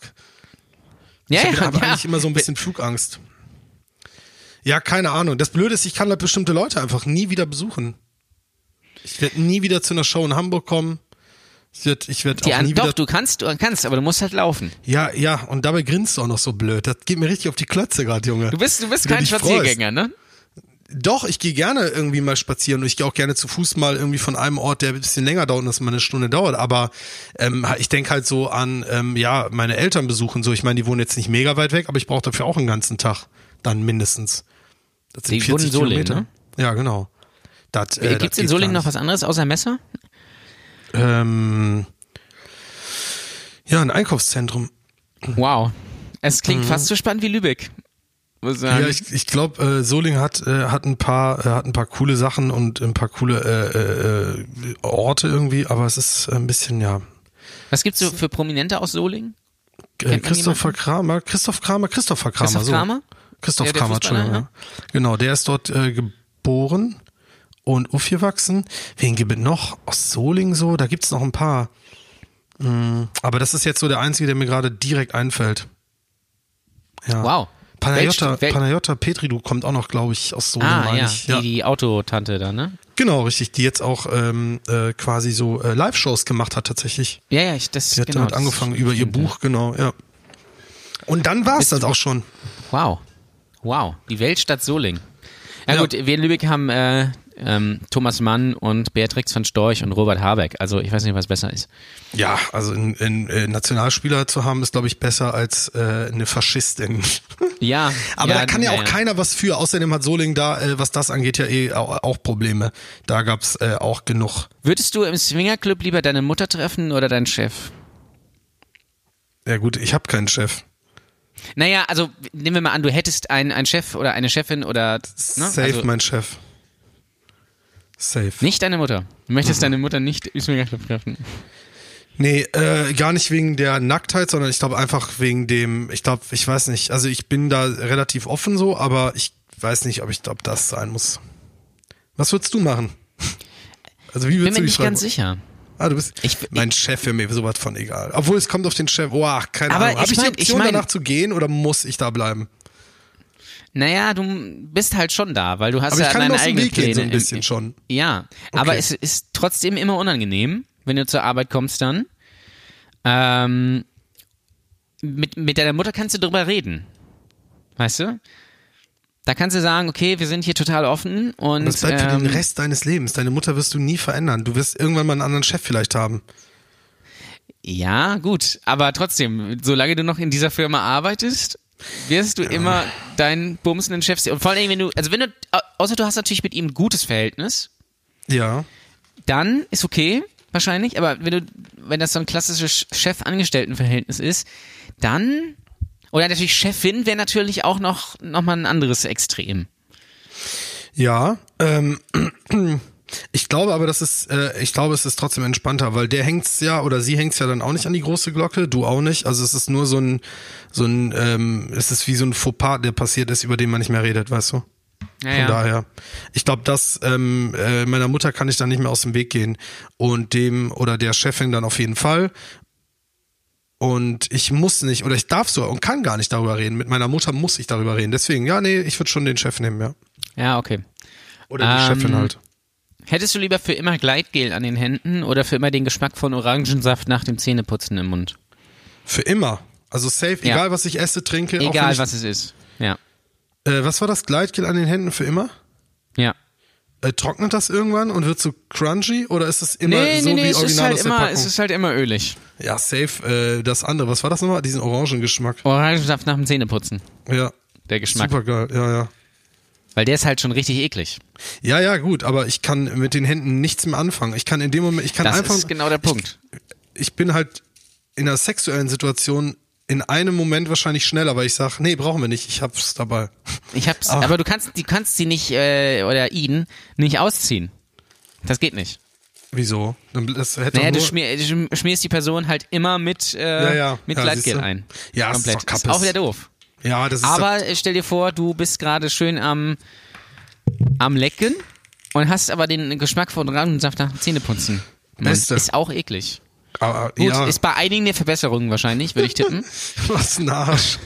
S2: Ja,
S3: Ich
S2: ja,
S3: habe
S2: ja.
S3: eigentlich immer so ein bisschen Flugangst. Ja, keine Ahnung. Das Blöde ist, ich kann halt bestimmte Leute einfach nie wieder besuchen. Ich werde nie wieder zu einer Show in Hamburg kommen. Ich werde ich werd
S2: Die
S3: auch
S2: an,
S3: nie
S2: doch,
S3: wieder.
S2: du kannst, du kannst, aber du musst halt laufen.
S3: Ja, ja, und dabei grinst du auch noch so blöd. Das geht mir richtig auf die Klötze gerade, Junge.
S2: Du bist, du bist
S3: Wie
S2: kein Spaziergänger, ne?
S3: Doch, ich gehe gerne irgendwie mal spazieren und ich gehe auch gerne zu Fuß mal irgendwie von einem Ort, der ein bisschen länger dauert und das mal eine Stunde dauert. Aber ähm, ich denke halt so an, ähm, ja, meine Eltern besuchen so. Ich meine, die wohnen jetzt nicht mega weit weg, aber ich brauche dafür auch einen ganzen Tag. Dann mindestens. Das
S2: Die wohnen in Solingen, ne?
S3: Ja, genau. Das,
S2: Äh,
S3: äh,
S2: Gibt's
S3: das
S2: in Solingen noch was anderes außer Messer?
S3: Ähm, ja, ein Einkaufszentrum.
S2: Wow. Es klingt fast so spannend wie Lübeck.
S3: Mhm. Ja, ich, ich glaube, äh, Solingen hat äh, hat ein paar äh, hat ein paar coole Sachen und ein paar coole äh, äh, Orte irgendwie, aber es ist ein bisschen ja.
S2: Was gibt's so für Prominente aus Solingen?
S3: Äh, Christopher Kramer, Christoph Kramer, Christopher Kramer,
S2: Christoph
S3: so.
S2: Kramer?
S3: Christoph
S2: Ja,
S3: Kramer, Entschuldigung. Ja. Genau, der ist dort äh, geboren und aufgewachsen. Wen gibt es noch aus Solingen so? Da gibt's noch ein paar. Mm, aber das ist jetzt so der einzige, der mir gerade direkt einfällt. Ja.
S2: Wow.
S3: Panayota,
S2: Welt-
S3: Panayota Petridou kommt auch noch, glaube ich, aus Solingen,
S2: Ah,
S3: meine
S2: ja,
S3: ich.
S2: die, die Autotante da, ne?
S3: Genau, richtig, die jetzt auch ähm, äh, quasi so äh, Live-Shows gemacht hat tatsächlich.
S2: Ja, ja, ich, das
S3: Sie hat
S2: genau,
S3: damit angefangen über ihr
S2: stimmt, ja.
S3: Buch, genau, ja. Und dann war es das auch schon.
S2: Wow. Wow. Die Weltstadt Solingen. Ja,
S3: Ja.
S2: gut, wir in Lübeck haben äh, ähm, Thomas Mann und Beatrix von Storch und Robert Habeck. Also ich weiß nicht, was besser ist.
S3: Ja, also ein, ein, ein Nationalspieler zu haben, ist, glaube ich, besser als äh, eine Faschistin.
S2: Ja.
S3: Aber da kann ja auch keiner was für. Außerdem hat Soling da, äh, was das angeht, ja eh auch, auch Probleme. Da gab's äh, auch genug.
S2: Würdest du im Swingerclub lieber deine Mutter treffen oder deinen Chef?
S3: Ja gut, ich habe keinen Chef.
S2: Naja, also nehmen wir mal an, du hättest einen, einen Chef oder eine Chefin oder ne?
S3: Safe
S2: also,
S3: mein Chef. Safe.
S2: nicht deine Mutter. Du möchtest deine Mutter nicht im Swingerclub treffen.
S3: Nee, äh, gar nicht wegen der Nacktheit, sondern ich glaube einfach wegen dem, ich glaube, ich weiß nicht, also ich bin da relativ offen so, aber ich weiß nicht, ob ich glaube, das sein muss. Was würdest du machen? Also wie
S2: Bin
S3: würdest
S2: mir
S3: du
S2: nicht
S3: dich
S2: ganz sicher.
S3: Ah, du bist
S2: Ich-
S3: mein Chef wäre mir sowas von egal. Obwohl es kommt auf den Chef. Boah, keine
S2: Aber
S3: Ahnung. Habe
S2: ich
S3: ich,
S2: mein-
S3: die
S2: ich
S3: Option
S2: mein-
S3: danach zu gehen oder muss ich da bleiben?
S2: Naja, du bist halt schon da, weil du hast
S3: Aber
S2: ja
S3: ich kann
S2: deine eigenen
S3: Weg gehen
S2: Pläne.
S3: so ein bisschen schon.
S2: Ja,
S3: Okay.
S2: aber es ist trotzdem immer unangenehm, wenn du zur Arbeit kommst dann. Ähm, mit, mit deiner Mutter kannst du drüber reden. Weißt du? Da kannst du sagen, okay, wir sind hier total offen und
S3: Das bleibt für
S2: ähm,
S3: den Rest deines Lebens. Deine Mutter wirst du nie verändern. Du wirst irgendwann mal einen anderen Chef vielleicht haben.
S2: ja, gut, aber trotzdem, solange du noch in dieser Firma arbeitest, wirst du immer deinen bumsenden Chef sehen. Und vor allem, wenn du, also wenn du, au- außer du hast natürlich mit ihm ein gutes Verhältnis,
S3: Ja.
S2: dann ist okay, wahrscheinlich, aber wenn du, wenn das so ein klassisches Chef-Angestellten-Verhältnis ist, dann, oder natürlich Chefin wäre natürlich auch noch, noch mal ein anderes Extrem.
S3: Ja, ähm, ich glaube aber, das ist, äh, ich glaube, es ist trotzdem entspannter, weil der hängt's ja oder sie hängt's ja dann auch nicht an die große Glocke, du auch nicht. Also es ist nur so ein, so ein, ähm, es ist wie so ein Fauxpas, der passiert ist, über den man nicht mehr redet, weißt du?
S2: Ja,
S3: Von
S2: ja.
S3: daher. Ich glaube, dass ähm, äh, meiner Mutter kann ich dann nicht mehr aus dem Weg gehen und dem oder der Chefin dann auf jeden Fall. Und ich muss nicht oder ich darf so und kann gar nicht darüber reden. Mit meiner Mutter muss ich darüber reden. Deswegen, ja, nee, ich würde schon den Chef nehmen, ja.
S2: Ja, okay.
S3: Oder die
S2: Ähm,
S3: Chefin halt.
S2: Hättest du lieber für immer Gleitgel an den Händen oder für immer den Geschmack von Orangensaft nach dem Zähneputzen im Mund?
S3: Für immer. Also safe,
S2: Ja.
S3: egal was ich esse, trinke.
S2: Egal,
S3: ich,
S2: was es ist. Ja.
S3: Äh, was war das Gleitgel an den Händen für immer?
S2: Ja.
S3: Äh, trocknet das irgendwann und wird so crunchy oder ist es immer
S2: Nee,
S3: so
S2: nee, nee,
S3: wie
S2: es ist,
S3: original
S2: halt
S3: aus der
S2: immer,
S3: Packung?
S2: es ist halt immer ölig.
S3: ja, safe. Äh, das andere, was war das nochmal? Diesen Orangengeschmack.
S2: Orangensaft nach dem Zähneputzen.
S3: Ja,
S2: Der Geschmack.
S3: super geil. Ja, ja.
S2: Weil der ist halt schon richtig eklig.
S3: Ja, ja, gut, aber ich kann mit den Händen nichts mehr anfangen. Ich kann in dem Moment, ich kann
S2: Das
S3: einfach,
S2: ist genau der Punkt.
S3: ich bin halt in einer sexuellen Situation in einem Moment wahrscheinlich schneller, weil ich sage, nee, brauchen wir nicht, ich hab's dabei.
S2: Ich hab's,
S3: Ach.
S2: aber du kannst, du kannst sie nicht, äh, oder ihn, nicht ausziehen. Das geht nicht.
S3: Wieso? Dann- Das hätte
S2: Naja, du, schmier, du schmierst die Person halt immer mit, äh,
S3: Ja, ja.
S2: mit
S3: Ja,
S2: Gleitgel ein.
S3: Ja, ist
S2: Komplett.
S3: doch
S2: ist auch wieder doof.
S3: Ja, das ist
S2: Aber äh, stell dir vor, du bist gerade schön am, am Lecken und hast aber den Geschmack von Orangensaft nach dem Zähneputzen. Mann,
S3: Beste.
S2: Ist auch eklig.
S3: doch, aber,
S2: Gut,
S3: ja,
S2: ist bei einigen eine Verbesserung wahrscheinlich, würde ich tippen.
S3: was ein Arsch.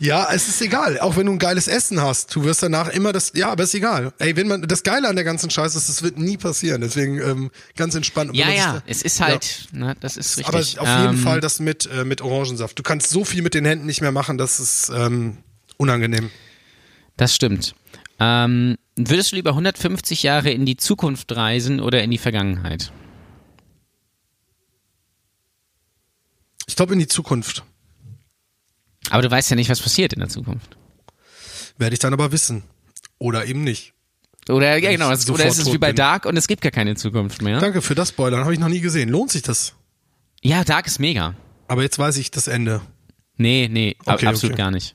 S3: Ja, es ist egal. Auch wenn du ein geiles Essen hast, du wirst danach immer das. Ja, aber ist egal. Ey, wenn man das Geile an der ganzen Scheiße ist, das wird nie passieren. Deswegen ähm, ganz entspannt.
S2: Ja, ja,
S3: da-
S2: es ist halt, ne, das ist richtig.
S3: Aber auf jeden
S2: Ähm,
S3: Fall das mit äh, mit Orangensaft. Du kannst so viel mit den Händen nicht mehr machen, das ist ähm, unangenehm.
S2: Das stimmt. Ähm, würdest du lieber 150 Jahre in die Zukunft reisen oder in die Vergangenheit?
S3: Ich glaube in die Zukunft
S2: Aber du weißt ja nicht, was passiert in der Zukunft.
S3: werde ich dann aber wissen oder eben nicht.
S2: Oder ja genau, es, oder ist es wie bei
S3: bin.
S2: Dark und es gibt gar keine Zukunft mehr.
S3: Danke für das Spoilern, habe ich noch nie gesehen. Lohnt sich das?
S2: Ja, Dark ist mega.
S3: Aber jetzt weiß ich das Ende.
S2: Nee, nee,
S3: Okay,
S2: absolut
S3: okay.
S2: gar nicht.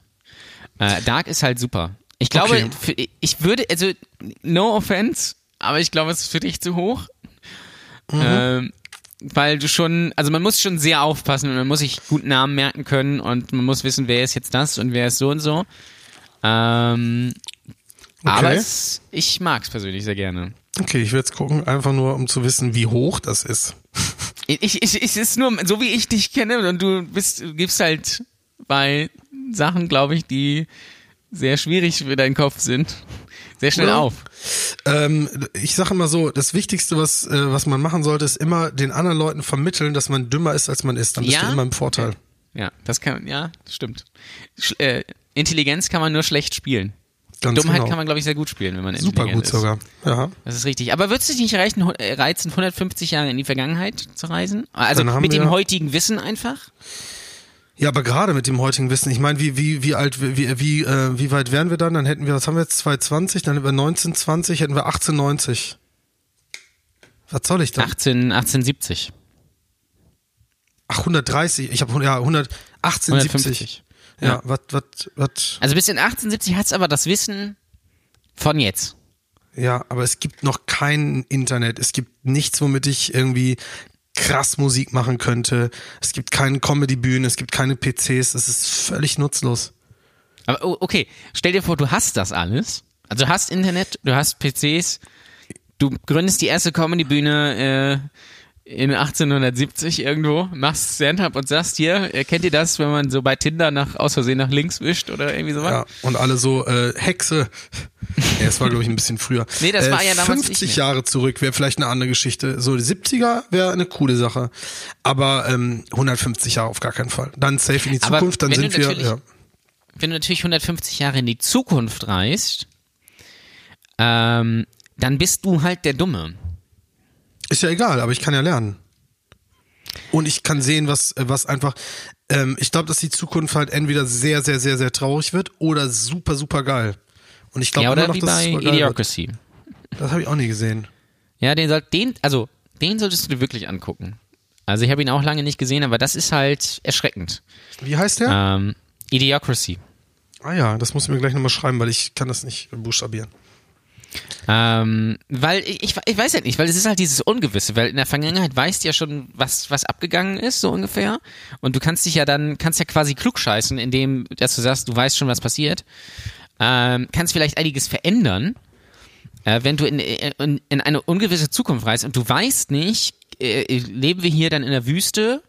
S2: Äh, Dark ist halt super. Ich glaube,
S3: Okay.
S2: für, ich würde, also, no offense, aber ich glaube, es ist für dich zu hoch.
S3: Mhm.
S2: Ähm, weil du schon, also man muss schon sehr aufpassen und man muss sich gut Namen merken können und man muss wissen, wer ist jetzt das und wer ist so und so. Ähm, Aber es, ich mag es persönlich sehr gerne.
S3: Okay, ich werde jetzt gucken, einfach nur um zu wissen, wie hoch das ist.
S2: Ich, ich, es ist nur, so wie ich dich kenne, und du bist, du gibst halt bei Sachen, glaube ich, die sehr schwierig für deinen Kopf sind, sehr schnell auf.
S3: Ähm, ich sage immer so, das Wichtigste, was, äh, was man machen sollte, ist immer den anderen Leuten vermitteln, dass man dümmer ist, als man ist. Dann bist
S2: Ja?
S3: du immer im Vorteil.
S2: Ja, das kann, ja, stimmt. Sch äh, Intelligenz kann man nur schlecht spielen.
S3: Ganz
S2: Dummheit
S3: genau.
S2: kann man, glaube ich, sehr gut spielen, wenn man
S3: Super gut
S2: ist.
S3: sogar. Ja.
S2: Das ist richtig. Aber würdest du dich nicht reichen, äh, reizen, 150 Jahre in die Vergangenheit zu reisen? Also mit dem heutigen Wissen einfach?
S3: Ja, aber gerade mit dem heutigen Wissen, ich meine, wie, wie, wie alt, wie, wie, äh, wie weit wären wir dann? Dann hätten wir, was haben wir jetzt, 220, dann hätten wir 1920, hätten wir 1890. Was soll ich dann?
S2: 18, 1870.
S3: Ach, 130, ich habe ja 100, 1870.
S2: 150.
S3: Ja, was, was, was,
S2: Also bis in 1870 hat's aber das Wissen von jetzt.
S3: ja, aber es gibt noch kein Internet, es gibt nichts, womit ich irgendwie krass Musik machen könnte. Es gibt keine Comedy-Bühnen, es gibt keine PCs, es ist völlig nutzlos.
S2: Aber oh, okay, stell dir vor, du hast das alles. Also du hast Internet, du hast PCs, du gründest die erste Comedy-Bühne äh, in 1870 irgendwo, machst Stand-up und sagst hier, äh, kennt ihr das, wenn man so bei Tinder nach aus Versehen nach links wischt oder irgendwie sowas?
S3: Ja, und alle so, äh, Hexe. Ja, es war, glaube ich, ein bisschen früher.
S2: Nee, das
S3: äh,
S2: war ja damals
S3: 50
S2: nicht mehr.
S3: Jahre zurück wäre vielleicht eine andere Geschichte. So, die 70er wäre eine coole Sache. Aber ähm, 150 Jahre auf gar keinen Fall. Dann safe in die
S2: Aber
S3: Zukunft, dann
S2: wenn
S3: sind wir. Ja.
S2: Wenn du natürlich 150 Jahre in die Zukunft reist, ähm, dann bist du halt der Dumme.
S3: Ist ja egal, aber ich kann ja lernen. Und ich kann sehen, was, was einfach. Ähm, ich glaube, dass die Zukunft halt entweder sehr, sehr, sehr, sehr traurig wird oder super, super geil. Und ich glaube
S2: Ja,
S3: immer
S2: oder
S3: noch,
S2: wie bei. Idiocracy.
S3: Das habe ich auch nie gesehen.
S2: Ja, den soll, den, also, den solltest du dir wirklich angucken. Also ich habe ihn auch lange nicht gesehen, aber das ist halt erschreckend.
S3: Wie heißt der?
S2: Ähm, Idiocracy.
S3: Ah ja, das muss ich mir gleich nochmal schreiben, weil ich kann das nicht buchstabieren.
S2: Ähm, weil ich, ich, weiß ja nicht, weil es ist halt dieses Ungewisse, weil in der Vergangenheit weißt du ja schon, was, was abgegangen ist, so ungefähr. Und du kannst dich ja dann, kannst ja quasi klugscheißen, indem, dass du sagst, du weißt schon, was passiert. Ähm, kannst vielleicht einiges verändern, äh, wenn du in, in, in eine ungewisse Zukunft reist und du weißt nicht, äh, leben wir hier dann in der Wüste?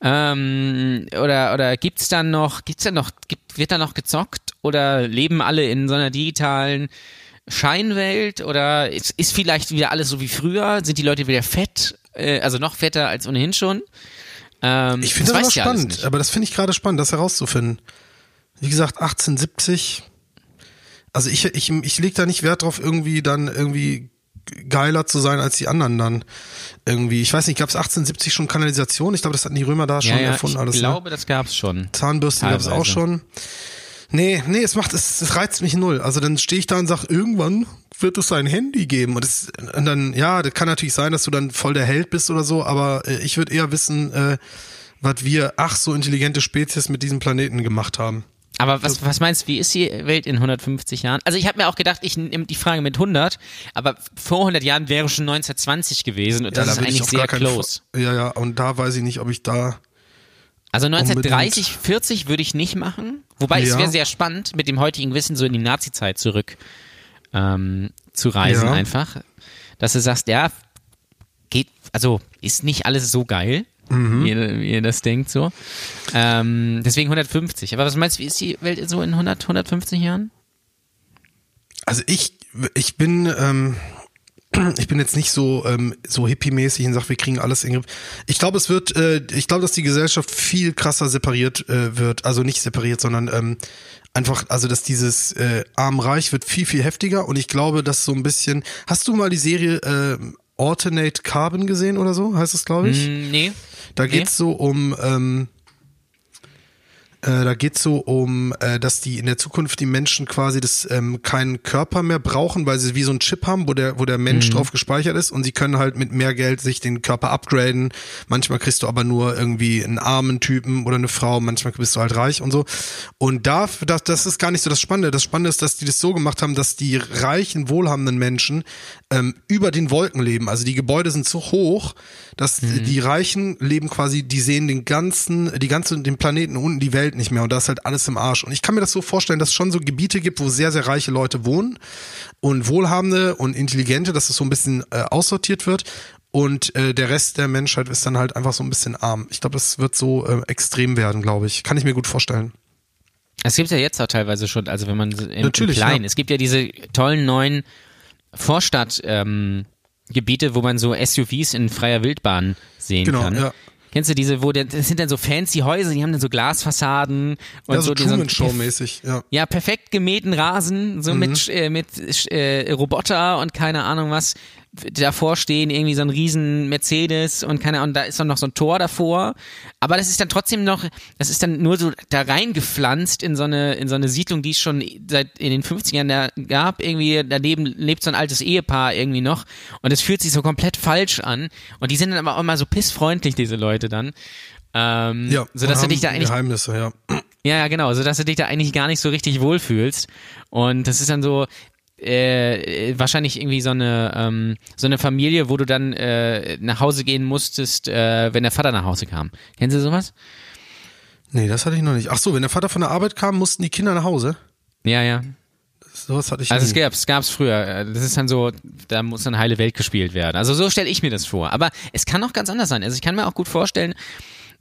S2: Ähm, oder oder gibt's dann noch gibt's dann noch gibt, wird da noch gezockt oder leben alle in so einer digitalen Scheinwelt oder ist, ist vielleicht wieder alles so wie früher? Sind die Leute wieder fett, äh, also noch fetter als ohnehin schon? Ähm,
S3: Ich finde das,
S2: alles
S3: spannend, aber das finde ich gerade spannend, das herauszufinden. Wie gesagt, 1870. Also ich, ich, ich lege da nicht Wert drauf, irgendwie dann irgendwie geiler zu sein als die anderen dann. Irgendwie, ich weiß nicht, gab es 1870 schon Kanalisation? Ich glaube, das hatten die Römer da schon
S2: ja, ja,
S3: erfunden
S2: ich
S3: alles. ne?
S2: glaube, das gab's schon.
S3: Zahnbürsten gab es auch schon. Nee, nee, es macht, es, es reizt mich null. Also dann stehe ich da und sag, irgendwann wird es ein Handy geben. Und, das, und dann, ja, das kann natürlich sein, dass du dann voll der Held bist oder so, aber äh, ich würde eher wissen, äh, was wir, ach, so intelligente Spezies mit diesem Planeten gemacht haben.
S2: Aber was, was meinst du, wie ist die Welt in 150 Jahren? Also ich habe mir auch gedacht, ich nehme die Frage mit 100, aber vor 100 Jahren wäre schon 1920 gewesen und das
S3: da
S2: ist eigentlich sehr close.
S3: Fall- Ja, ja, und da weiß ich nicht, ob ich da.
S2: Also
S3: Unbedingt.
S2: 1930, 40 würde ich nicht machen. Wobei es
S3: Ja.
S2: wäre sehr spannend, mit dem heutigen Wissen so in die Nazi-Zeit zurück ähm, zu reisen
S3: Ja.
S2: einfach. Dass du sagst, ja, geht, also ist nicht alles so geil,
S3: Mhm.
S2: wie, ihr, wie ihr das denkt so. Ähm, deswegen 150. Aber was meinst du, wie ist die Welt so in 100, 150 Jahren?
S3: Also ich, ich bin, ähm, ich bin jetzt nicht so ähm, so hippie-mäßig und sag, wir kriegen alles in den Griff. Ich glaube, es wird, äh, ich glaube, dass die Gesellschaft viel krasser separiert äh, wird, also nicht separiert, sondern ähm, einfach, also dass dieses äh, Arm-Reich wird viel viel heftiger und ich glaube, dass so ein bisschen. Hast du mal die Serie äh, Alternate Carbon gesehen oder so? Heißt es, glaube ich?
S2: Mm, nee.
S3: Da
S2: Nee.
S3: geht's so um, ähm, äh, da geht's so um, äh, dass die in der Zukunft die Menschen quasi das ähm, keinen Körper mehr brauchen, weil sie wie so ein Chip haben, wo der, wo der Mensch drauf gespeichert ist und sie können halt mit mehr Geld sich den Körper upgraden. Manchmal kriegst du aber nur irgendwie einen armen Typen oder eine Frau, manchmal bist du halt reich und so. Und da, das, das ist gar nicht so das Spannende. Das Spannende ist, dass die das so gemacht haben, dass die reichen, wohlhabenden Menschen ähm, über den Wolken leben. Also die Gebäude sind so hoch, dass die Reichen leben quasi, die sehen den ganzen, die ganze, den Planeten unten, die Welt nicht mehr und da ist halt alles im Arsch. Und ich kann mir das so vorstellen, dass es schon so Gebiete gibt, wo sehr, sehr reiche Leute wohnen und wohlhabende und intelligente, dass es so ein bisschen äh, aussortiert wird. Und äh, der Rest der Menschheit ist dann halt einfach so ein bisschen arm. Ich glaube, das wird so äh, extrem werden, glaube ich. Kann ich mir gut vorstellen.
S2: Es gibt ja jetzt auch teilweise schon, also wenn man im, im
S3: Natürlich,
S2: Kleinen,
S3: ja.
S2: es gibt ja diese tollen neuen Vorstadt ähm, Gebiete, wo man so SUVs in freier Wildbahn sehen
S3: Genau,
S2: kann.
S3: ja.
S2: Kennst du diese, wo der, das sind dann so fancy Häuser, die haben dann so Glasfassaden und
S3: Ja, so
S2: so, so
S3: Truman Show mäßig, ja.
S2: ja, perfekt gemähten Rasen, so
S3: Mhm.
S2: mit, äh, mit äh, Roboter und keine Ahnung was. Davor stehen irgendwie so ein riesen Mercedes und keine Ahnung, da ist dann noch so ein Tor davor. Aber das ist dann trotzdem noch, das ist dann nur so da reingepflanzt in so eine, in so eine Siedlung, die es schon seit in den 50ern da gab. Irgendwie daneben lebt so ein altes Ehepaar irgendwie noch. Und es fühlt sich so komplett falsch an. Und die sind dann aber auch immer so pissfreundlich, diese Leute dann. Ähm,
S3: Ja,
S2: so dass
S3: und
S2: du dich da eigentlich
S3: Geheimnisse, ja.
S2: ja, ja, genau, so dass du dich da eigentlich gar nicht so richtig wohlfühlst. Und das ist dann so äh, wahrscheinlich irgendwie so eine ähm, so eine Familie, wo du dann äh, nach Hause gehen musstest, äh, wenn der Vater nach Hause kam. Kennen Sie sowas?
S3: Nee, das hatte ich noch nicht. Ach so, wenn der Vater von der Arbeit kam, mussten die Kinder nach Hause.
S2: Ja, ja.
S3: Sowas hatte ich
S2: Also es
S3: nie.
S2: gab's, gab's früher. Das ist dann so, da muss dann heile Welt gespielt werden. Also so stelle ich mir das vor. Aber es kann auch ganz anders sein. Also ich kann mir auch gut vorstellen,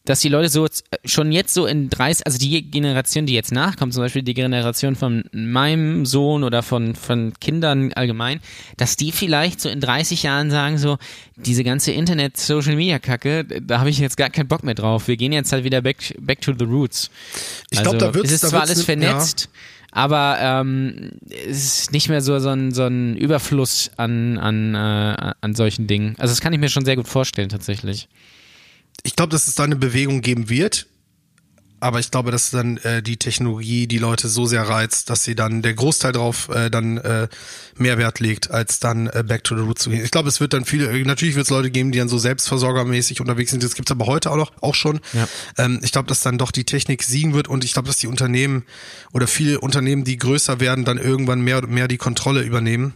S2: dass die Leute so jetzt- schon jetzt so in 30, also die Generation, die jetzt nachkommt, zum Beispiel die Generation von meinem Sohn oder von, von Kindern allgemein, dass die vielleicht so in 30 Jahren sagen so, diese ganze Internet-Social-Media-Kacke, da habe ich jetzt gar keinen Bock mehr drauf. Wir gehen jetzt halt wieder back, back to the roots.
S3: Ich glaub, da wird's-
S2: es ist
S3: da
S2: zwar alles
S3: ne- ja.
S2: vernetzt, aber ähm, es ist nicht mehr so, so, ein, so ein Überfluss an, an, äh, an solchen Dingen. Also das kann ich mir schon sehr gut vorstellen tatsächlich.
S3: Ich glaube, dass es da eine Bewegung geben wird. Aber ich glaube, dass dann äh, die Technologie die Leute so sehr reizt, dass sie dann der Großteil drauf äh, dann äh, Mehrwert legt, als dann äh, back to the roots zu gehen. Ich glaube, es wird dann viele, äh, natürlich wird es Leute geben, die dann so selbstversorgermäßig unterwegs sind. Das gibt's aber heute auch noch, auch schon.
S2: Ja.
S3: Ähm, ich glaube, dass dann doch die Technik siegen wird und ich glaube, dass die Unternehmen oder viele Unternehmen, die größer werden, dann irgendwann mehr und mehr die Kontrolle übernehmen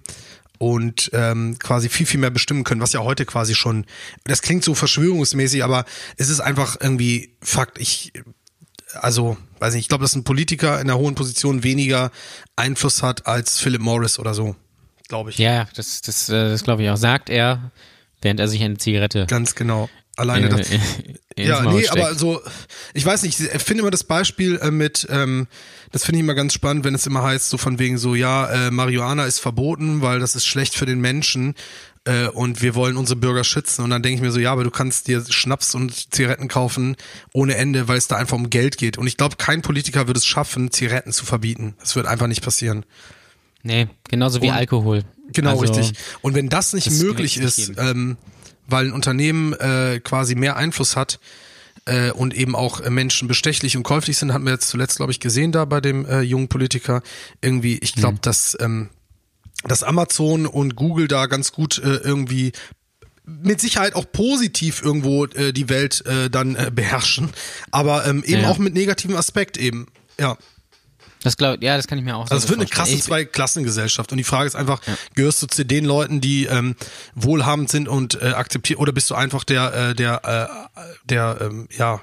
S3: und ähm, quasi viel, viel mehr bestimmen können, was ja heute quasi schon, das klingt so verschwörungsmäßig, aber es ist einfach irgendwie Fakt. Ich, also, weiß nicht, ich glaube, dass ein Politiker in einer hohen Position weniger Einfluss hat als Philip Morris oder so. Glaube ich.
S2: Ja, das, das, äh, das glaube ich auch. Sagt er, während er sich eine Zigarette
S3: Ganz genau. Alleine das.
S2: äh, ins
S3: Ja,
S2: Maul
S3: nee,
S2: steckt.
S3: aber so, ich weiß nicht, ich finde immer das Beispiel äh, mit, ähm, das finde ich immer ganz spannend, wenn es immer heißt, so von wegen so, ja, äh, Marihuana ist verboten, weil das ist schlecht für den Menschen äh, und wir wollen unsere Bürger schützen. Und dann denke ich mir so, ja, aber du kannst dir Schnaps und Zigaretten kaufen ohne Ende, weil es da einfach um Geld geht. Und ich glaube, kein Politiker würde es schaffen, Zigaretten zu verbieten. Das wird einfach nicht passieren.
S2: Nee, genauso wie
S3: Und-
S2: Alkohol.
S3: Genau,
S2: also,
S3: richtig. Und wenn das nicht
S2: das
S3: möglich ist, ähm, weil ein Unternehmen äh, quasi mehr Einfluss hat äh, und eben auch Menschen bestechlich und käuflich sind, hatten wir jetzt zuletzt, glaube ich, gesehen da bei dem äh, jungen Politiker. Irgendwie, ich glaube,
S2: Mhm.
S3: dass, ähm, dass Amazon und Google da ganz gut äh, irgendwie mit Sicherheit auch positiv irgendwo äh, die Welt äh, dann äh, beherrschen, aber ähm, eben
S2: ja.
S3: auch mit negativem Aspekt eben. Ja.
S2: Das glaub, ja, das kann ich mir auch
S3: Also
S2: so
S3: es wird eine
S2: vorstellen.
S3: krasse Zweiklassengesellschaft und die Frage ist einfach, gehörst du zu den Leuten, die ähm, wohlhabend sind und äh, akzeptiert oder bist du einfach der äh, der äh, der ähm, ja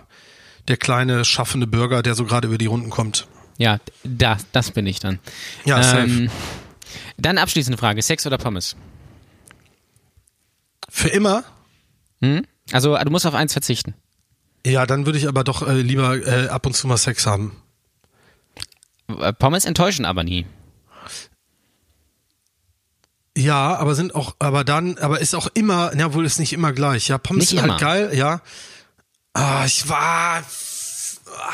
S3: der kleine schaffende Bürger, der so gerade über die Runden kommt?
S2: Ja, da, das bin ich dann.
S3: Ja, safe.
S2: Ähm, dann abschließende Frage: Sex oder Pommes?
S3: Für immer?
S2: Hm? Also du musst auf eins verzichten.
S3: Ja, dann würde ich aber doch äh, lieber äh, ab und zu mal Sex haben.
S2: Äh, Pommes enttäuschen aber nie.
S3: Ja, aber sind auch, aber dann, aber ist auch immer, ja, wohl ist nicht immer gleich. Ja, Pommes
S2: Nicht
S3: sind
S2: immer.
S3: halt geil, ja. Ah, ich war,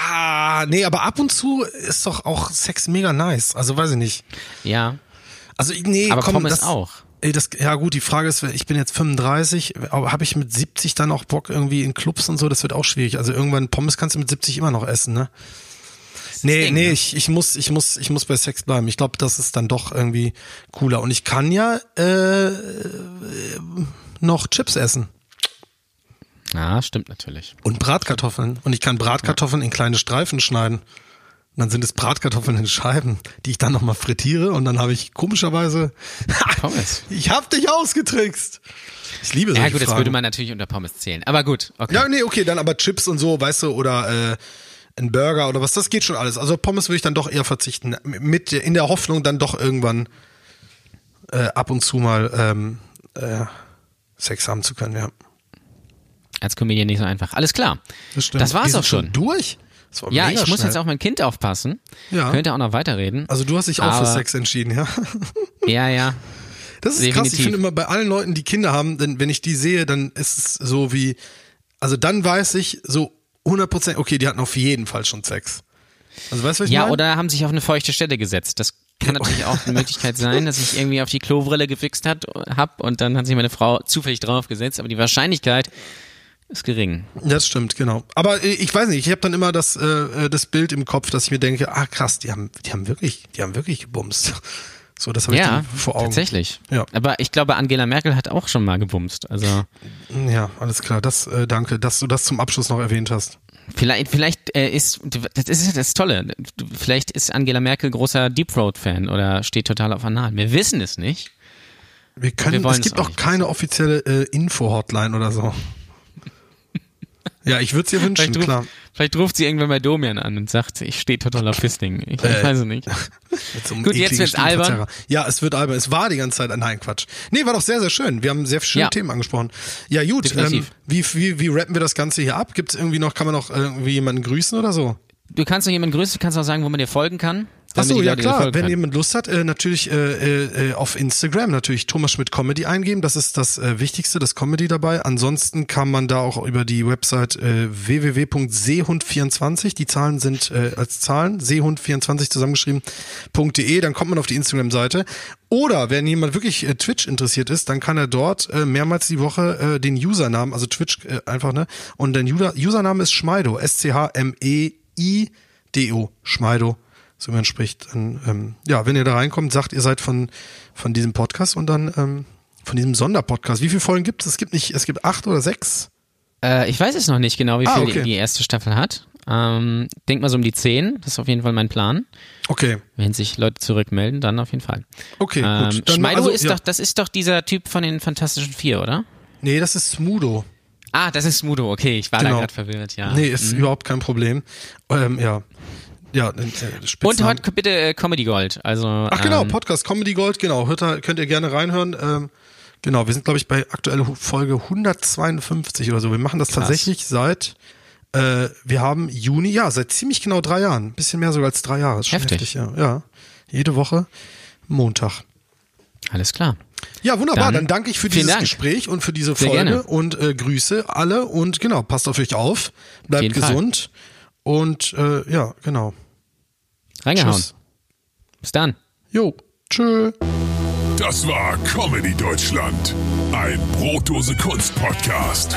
S3: ah, nee, aber ab und zu ist doch auch Sex mega nice. Also weiß ich nicht.
S2: Ja,
S3: Also ich- nee,
S2: aber
S3: komm,
S2: Pommes
S3: das,
S2: auch.
S3: Das, ja gut, die Frage ist, ich bin jetzt 35, aber habe ich mit 70 dann auch Bock irgendwie in Clubs und so? Das wird auch schwierig. Also irgendwann Pommes kannst du mit 70 immer noch essen, ne? Nee,
S2: Ding,
S3: nee,
S2: ne?
S3: ich, ich muss, ich muss, ich muss bei Sex bleiben. Ich glaube, das ist dann doch irgendwie cooler. Und ich kann ja äh, noch Chips essen
S2: Ja, stimmt natürlich.
S3: und Bratkartoffeln. Und ich kann Bratkartoffeln in kleine Streifen schneiden. Und dann sind es Bratkartoffeln in Scheiben, die ich dann nochmal frittiere und dann habe ich komischerweise,
S2: Pommes.
S3: ich hab dich ausgetrickst. Ich liebe solche
S2: Ja gut, das
S3: Fragen.
S2: würde man natürlich unter Pommes zählen. Aber gut, okay.
S3: Ja, nee, okay, dann aber Chips und so, weißt du, oder äh, ein Burger oder was, das geht schon alles. Also Pommes würde ich dann doch eher verzichten. Mit in der Hoffnung dann doch irgendwann äh, ab und zu mal ähm, äh, Sex haben zu können, ja.
S2: Als Comedian nicht so einfach. Alles klar. Das,
S3: Wir
S2: war's auch schon.
S3: durch. Das war
S2: Ja, ich muss
S3: schnell.
S2: jetzt auf mein Kind aufpassen.
S3: Ja.
S2: Könnte auch noch weiterreden.
S3: Also du hast dich auch für Sex entschieden, ja?
S2: Ja, ja.
S3: Das ist krass. Ich
S2: Definitiv.
S3: finde immer bei allen Leuten, die Kinder haben, denn wenn ich die sehe, dann ist es so wie, Also dann weiß ich so 100%, okay, die hatten auf jeden Fall schon Sex. Also weißt du, was ich
S2: Ja,
S3: meine?
S2: oder haben sich auf eine feuchte Stelle gesetzt. Das kann natürlich auch eine Möglichkeit sein, dass ich irgendwie auf die Klobrille gefixt hat, hab und dann hat sich meine Frau zufällig draufgesetzt, aber die Wahrscheinlichkeit ist gering.
S3: Das stimmt, genau. Aber äh, ich weiß nicht, ich habe dann immer das, äh, äh, das Bild im Kopf, dass ich mir denke, ah krass, die haben, die haben wirklich, die haben wirklich gebumst. So, das habe ich
S2: Ja,
S3: dann vor Augen.
S2: tatsächlich.
S3: Ja.
S2: Aber ich glaube, Angela Merkel hat auch schon mal gebumst. Also
S3: Ja, alles klar. Das, äh, danke, dass du das zum Abschluss noch erwähnt hast.
S2: vielleicht, vielleicht äh, ist das ist ja das Tolle. Vielleicht ist Angela Merkel großer Deep Throat Fan oder steht total auf Anal. Wir wissen es nicht.
S3: Wir können,
S2: wollen
S3: es gibt
S2: auch
S3: auch keine offizielle äh, Info-Hotline oder so. Ja, ich würde es dir wünschen,
S2: Vielleicht, ruft-
S3: klar.
S2: vielleicht ruft sie irgendwann bei Domian an und sagt, ich stehe total auf Fisting. Ich, ich
S3: Äh,
S2: weiß es nicht.
S3: So
S2: Gut, jetzt wird's albern.
S3: Ja, es wird albern. Es war die ganze Zeit ein Nein, Quatsch. Nee, war doch sehr, sehr schön. Wir haben sehr schöne
S2: Ja.
S3: Themen angesprochen. Ja, gut. Ähm, wie, wie, wie rappen wir das Ganze hier ab? Gibt es irgendwie noch, kann man noch irgendwie jemanden grüßen oder so?
S2: Du kannst noch jemanden grüßen, du kannst auch sagen, wo man dir folgen kann.
S3: Ach
S2: damit
S3: so,
S2: die
S3: ja klar. Wenn jemand Lust hat, äh, natürlich äh, äh, äh, auf Instagram natürlich Thomas Schmidt Comedy eingeben. Das ist das äh, Wichtigste, das Comedy dabei. Ansonsten kann man da auch über die Website äh, www.seehund24, die Zahlen sind äh, als Zahlen, seehund24 zusammengeschrieben.de, dann kommt man auf die Instagram-Seite. Oder wenn jemand wirklich äh, Twitch interessiert ist, dann kann er dort äh, mehrmals die Woche äh, den Usernamen, also Twitch äh, einfach, ne? Und der User, Username ist Schmeido, S-C-H-M-E-I-D-O, Schmeido so wie man spricht. Dann, ähm, ja, wenn ihr da reinkommt, sagt, ihr seid von, von diesem Podcast und dann ähm, von diesem Sonderpodcast. Wie viele Folgen gibt es? Es gibt nicht, es gibt acht oder sechs.
S2: Äh, ich weiß es noch nicht genau, wie
S3: Ah,
S2: viel
S3: okay.
S2: die, erste Staffel hat. Ähm, denk mal so um die zehn. Das ist auf jeden Fall mein Plan.
S3: Okay,
S2: Wenn sich Leute zurückmelden, dann auf jeden Fall.
S3: okay,
S2: Ähm,
S3: gut. Dann,
S2: Schmeido
S3: also,
S2: ist
S3: ja.
S2: doch, das ist doch dieser Typ von den Fantastischen Vier, oder?
S3: Nee, das ist Smudo.
S2: Ah, das ist Smudo, okay, ich war da
S3: Genau.
S2: gerade verwirrt, ja.
S3: Nee, ist überhaupt kein Problem. Ähm, ja. Ja, äh,
S2: Und
S3: Spitznamen.
S2: heute bitte äh, Comedy Gold. Also,
S3: Ach genau,
S2: ähm,
S3: Podcast Comedy Gold, genau. Hört da, könnt ihr gerne reinhören. Ähm, genau, wir sind, glaube ich, bei aktuelle Folge 152 oder so. Wir machen das
S2: Krass.
S3: tatsächlich seit, äh, wir haben Juni, ja, seit ziemlich genau drei Jahren. Ein bisschen mehr sogar als drei Jahre. Ist schon
S2: Heftig.
S3: ja. ja. Jede Woche Montag.
S2: alles klar.
S3: Ja, wunderbar. Dann,
S2: Dann
S3: danke ich für dieses
S2: Dank.
S3: Gespräch und für diese
S2: Sehr
S3: Folge
S2: gerne.
S3: und äh, Grüße alle und genau, passt auf euch auf, bleibt
S2: jeden Fall.
S3: gesund und äh, ja, genau.
S2: Reingehauen.
S3: Tschüss.
S2: Bis dann.
S3: Jo, tschö.
S1: Das war Comedy Deutschland. Ein Brotdose Kunst Podcast.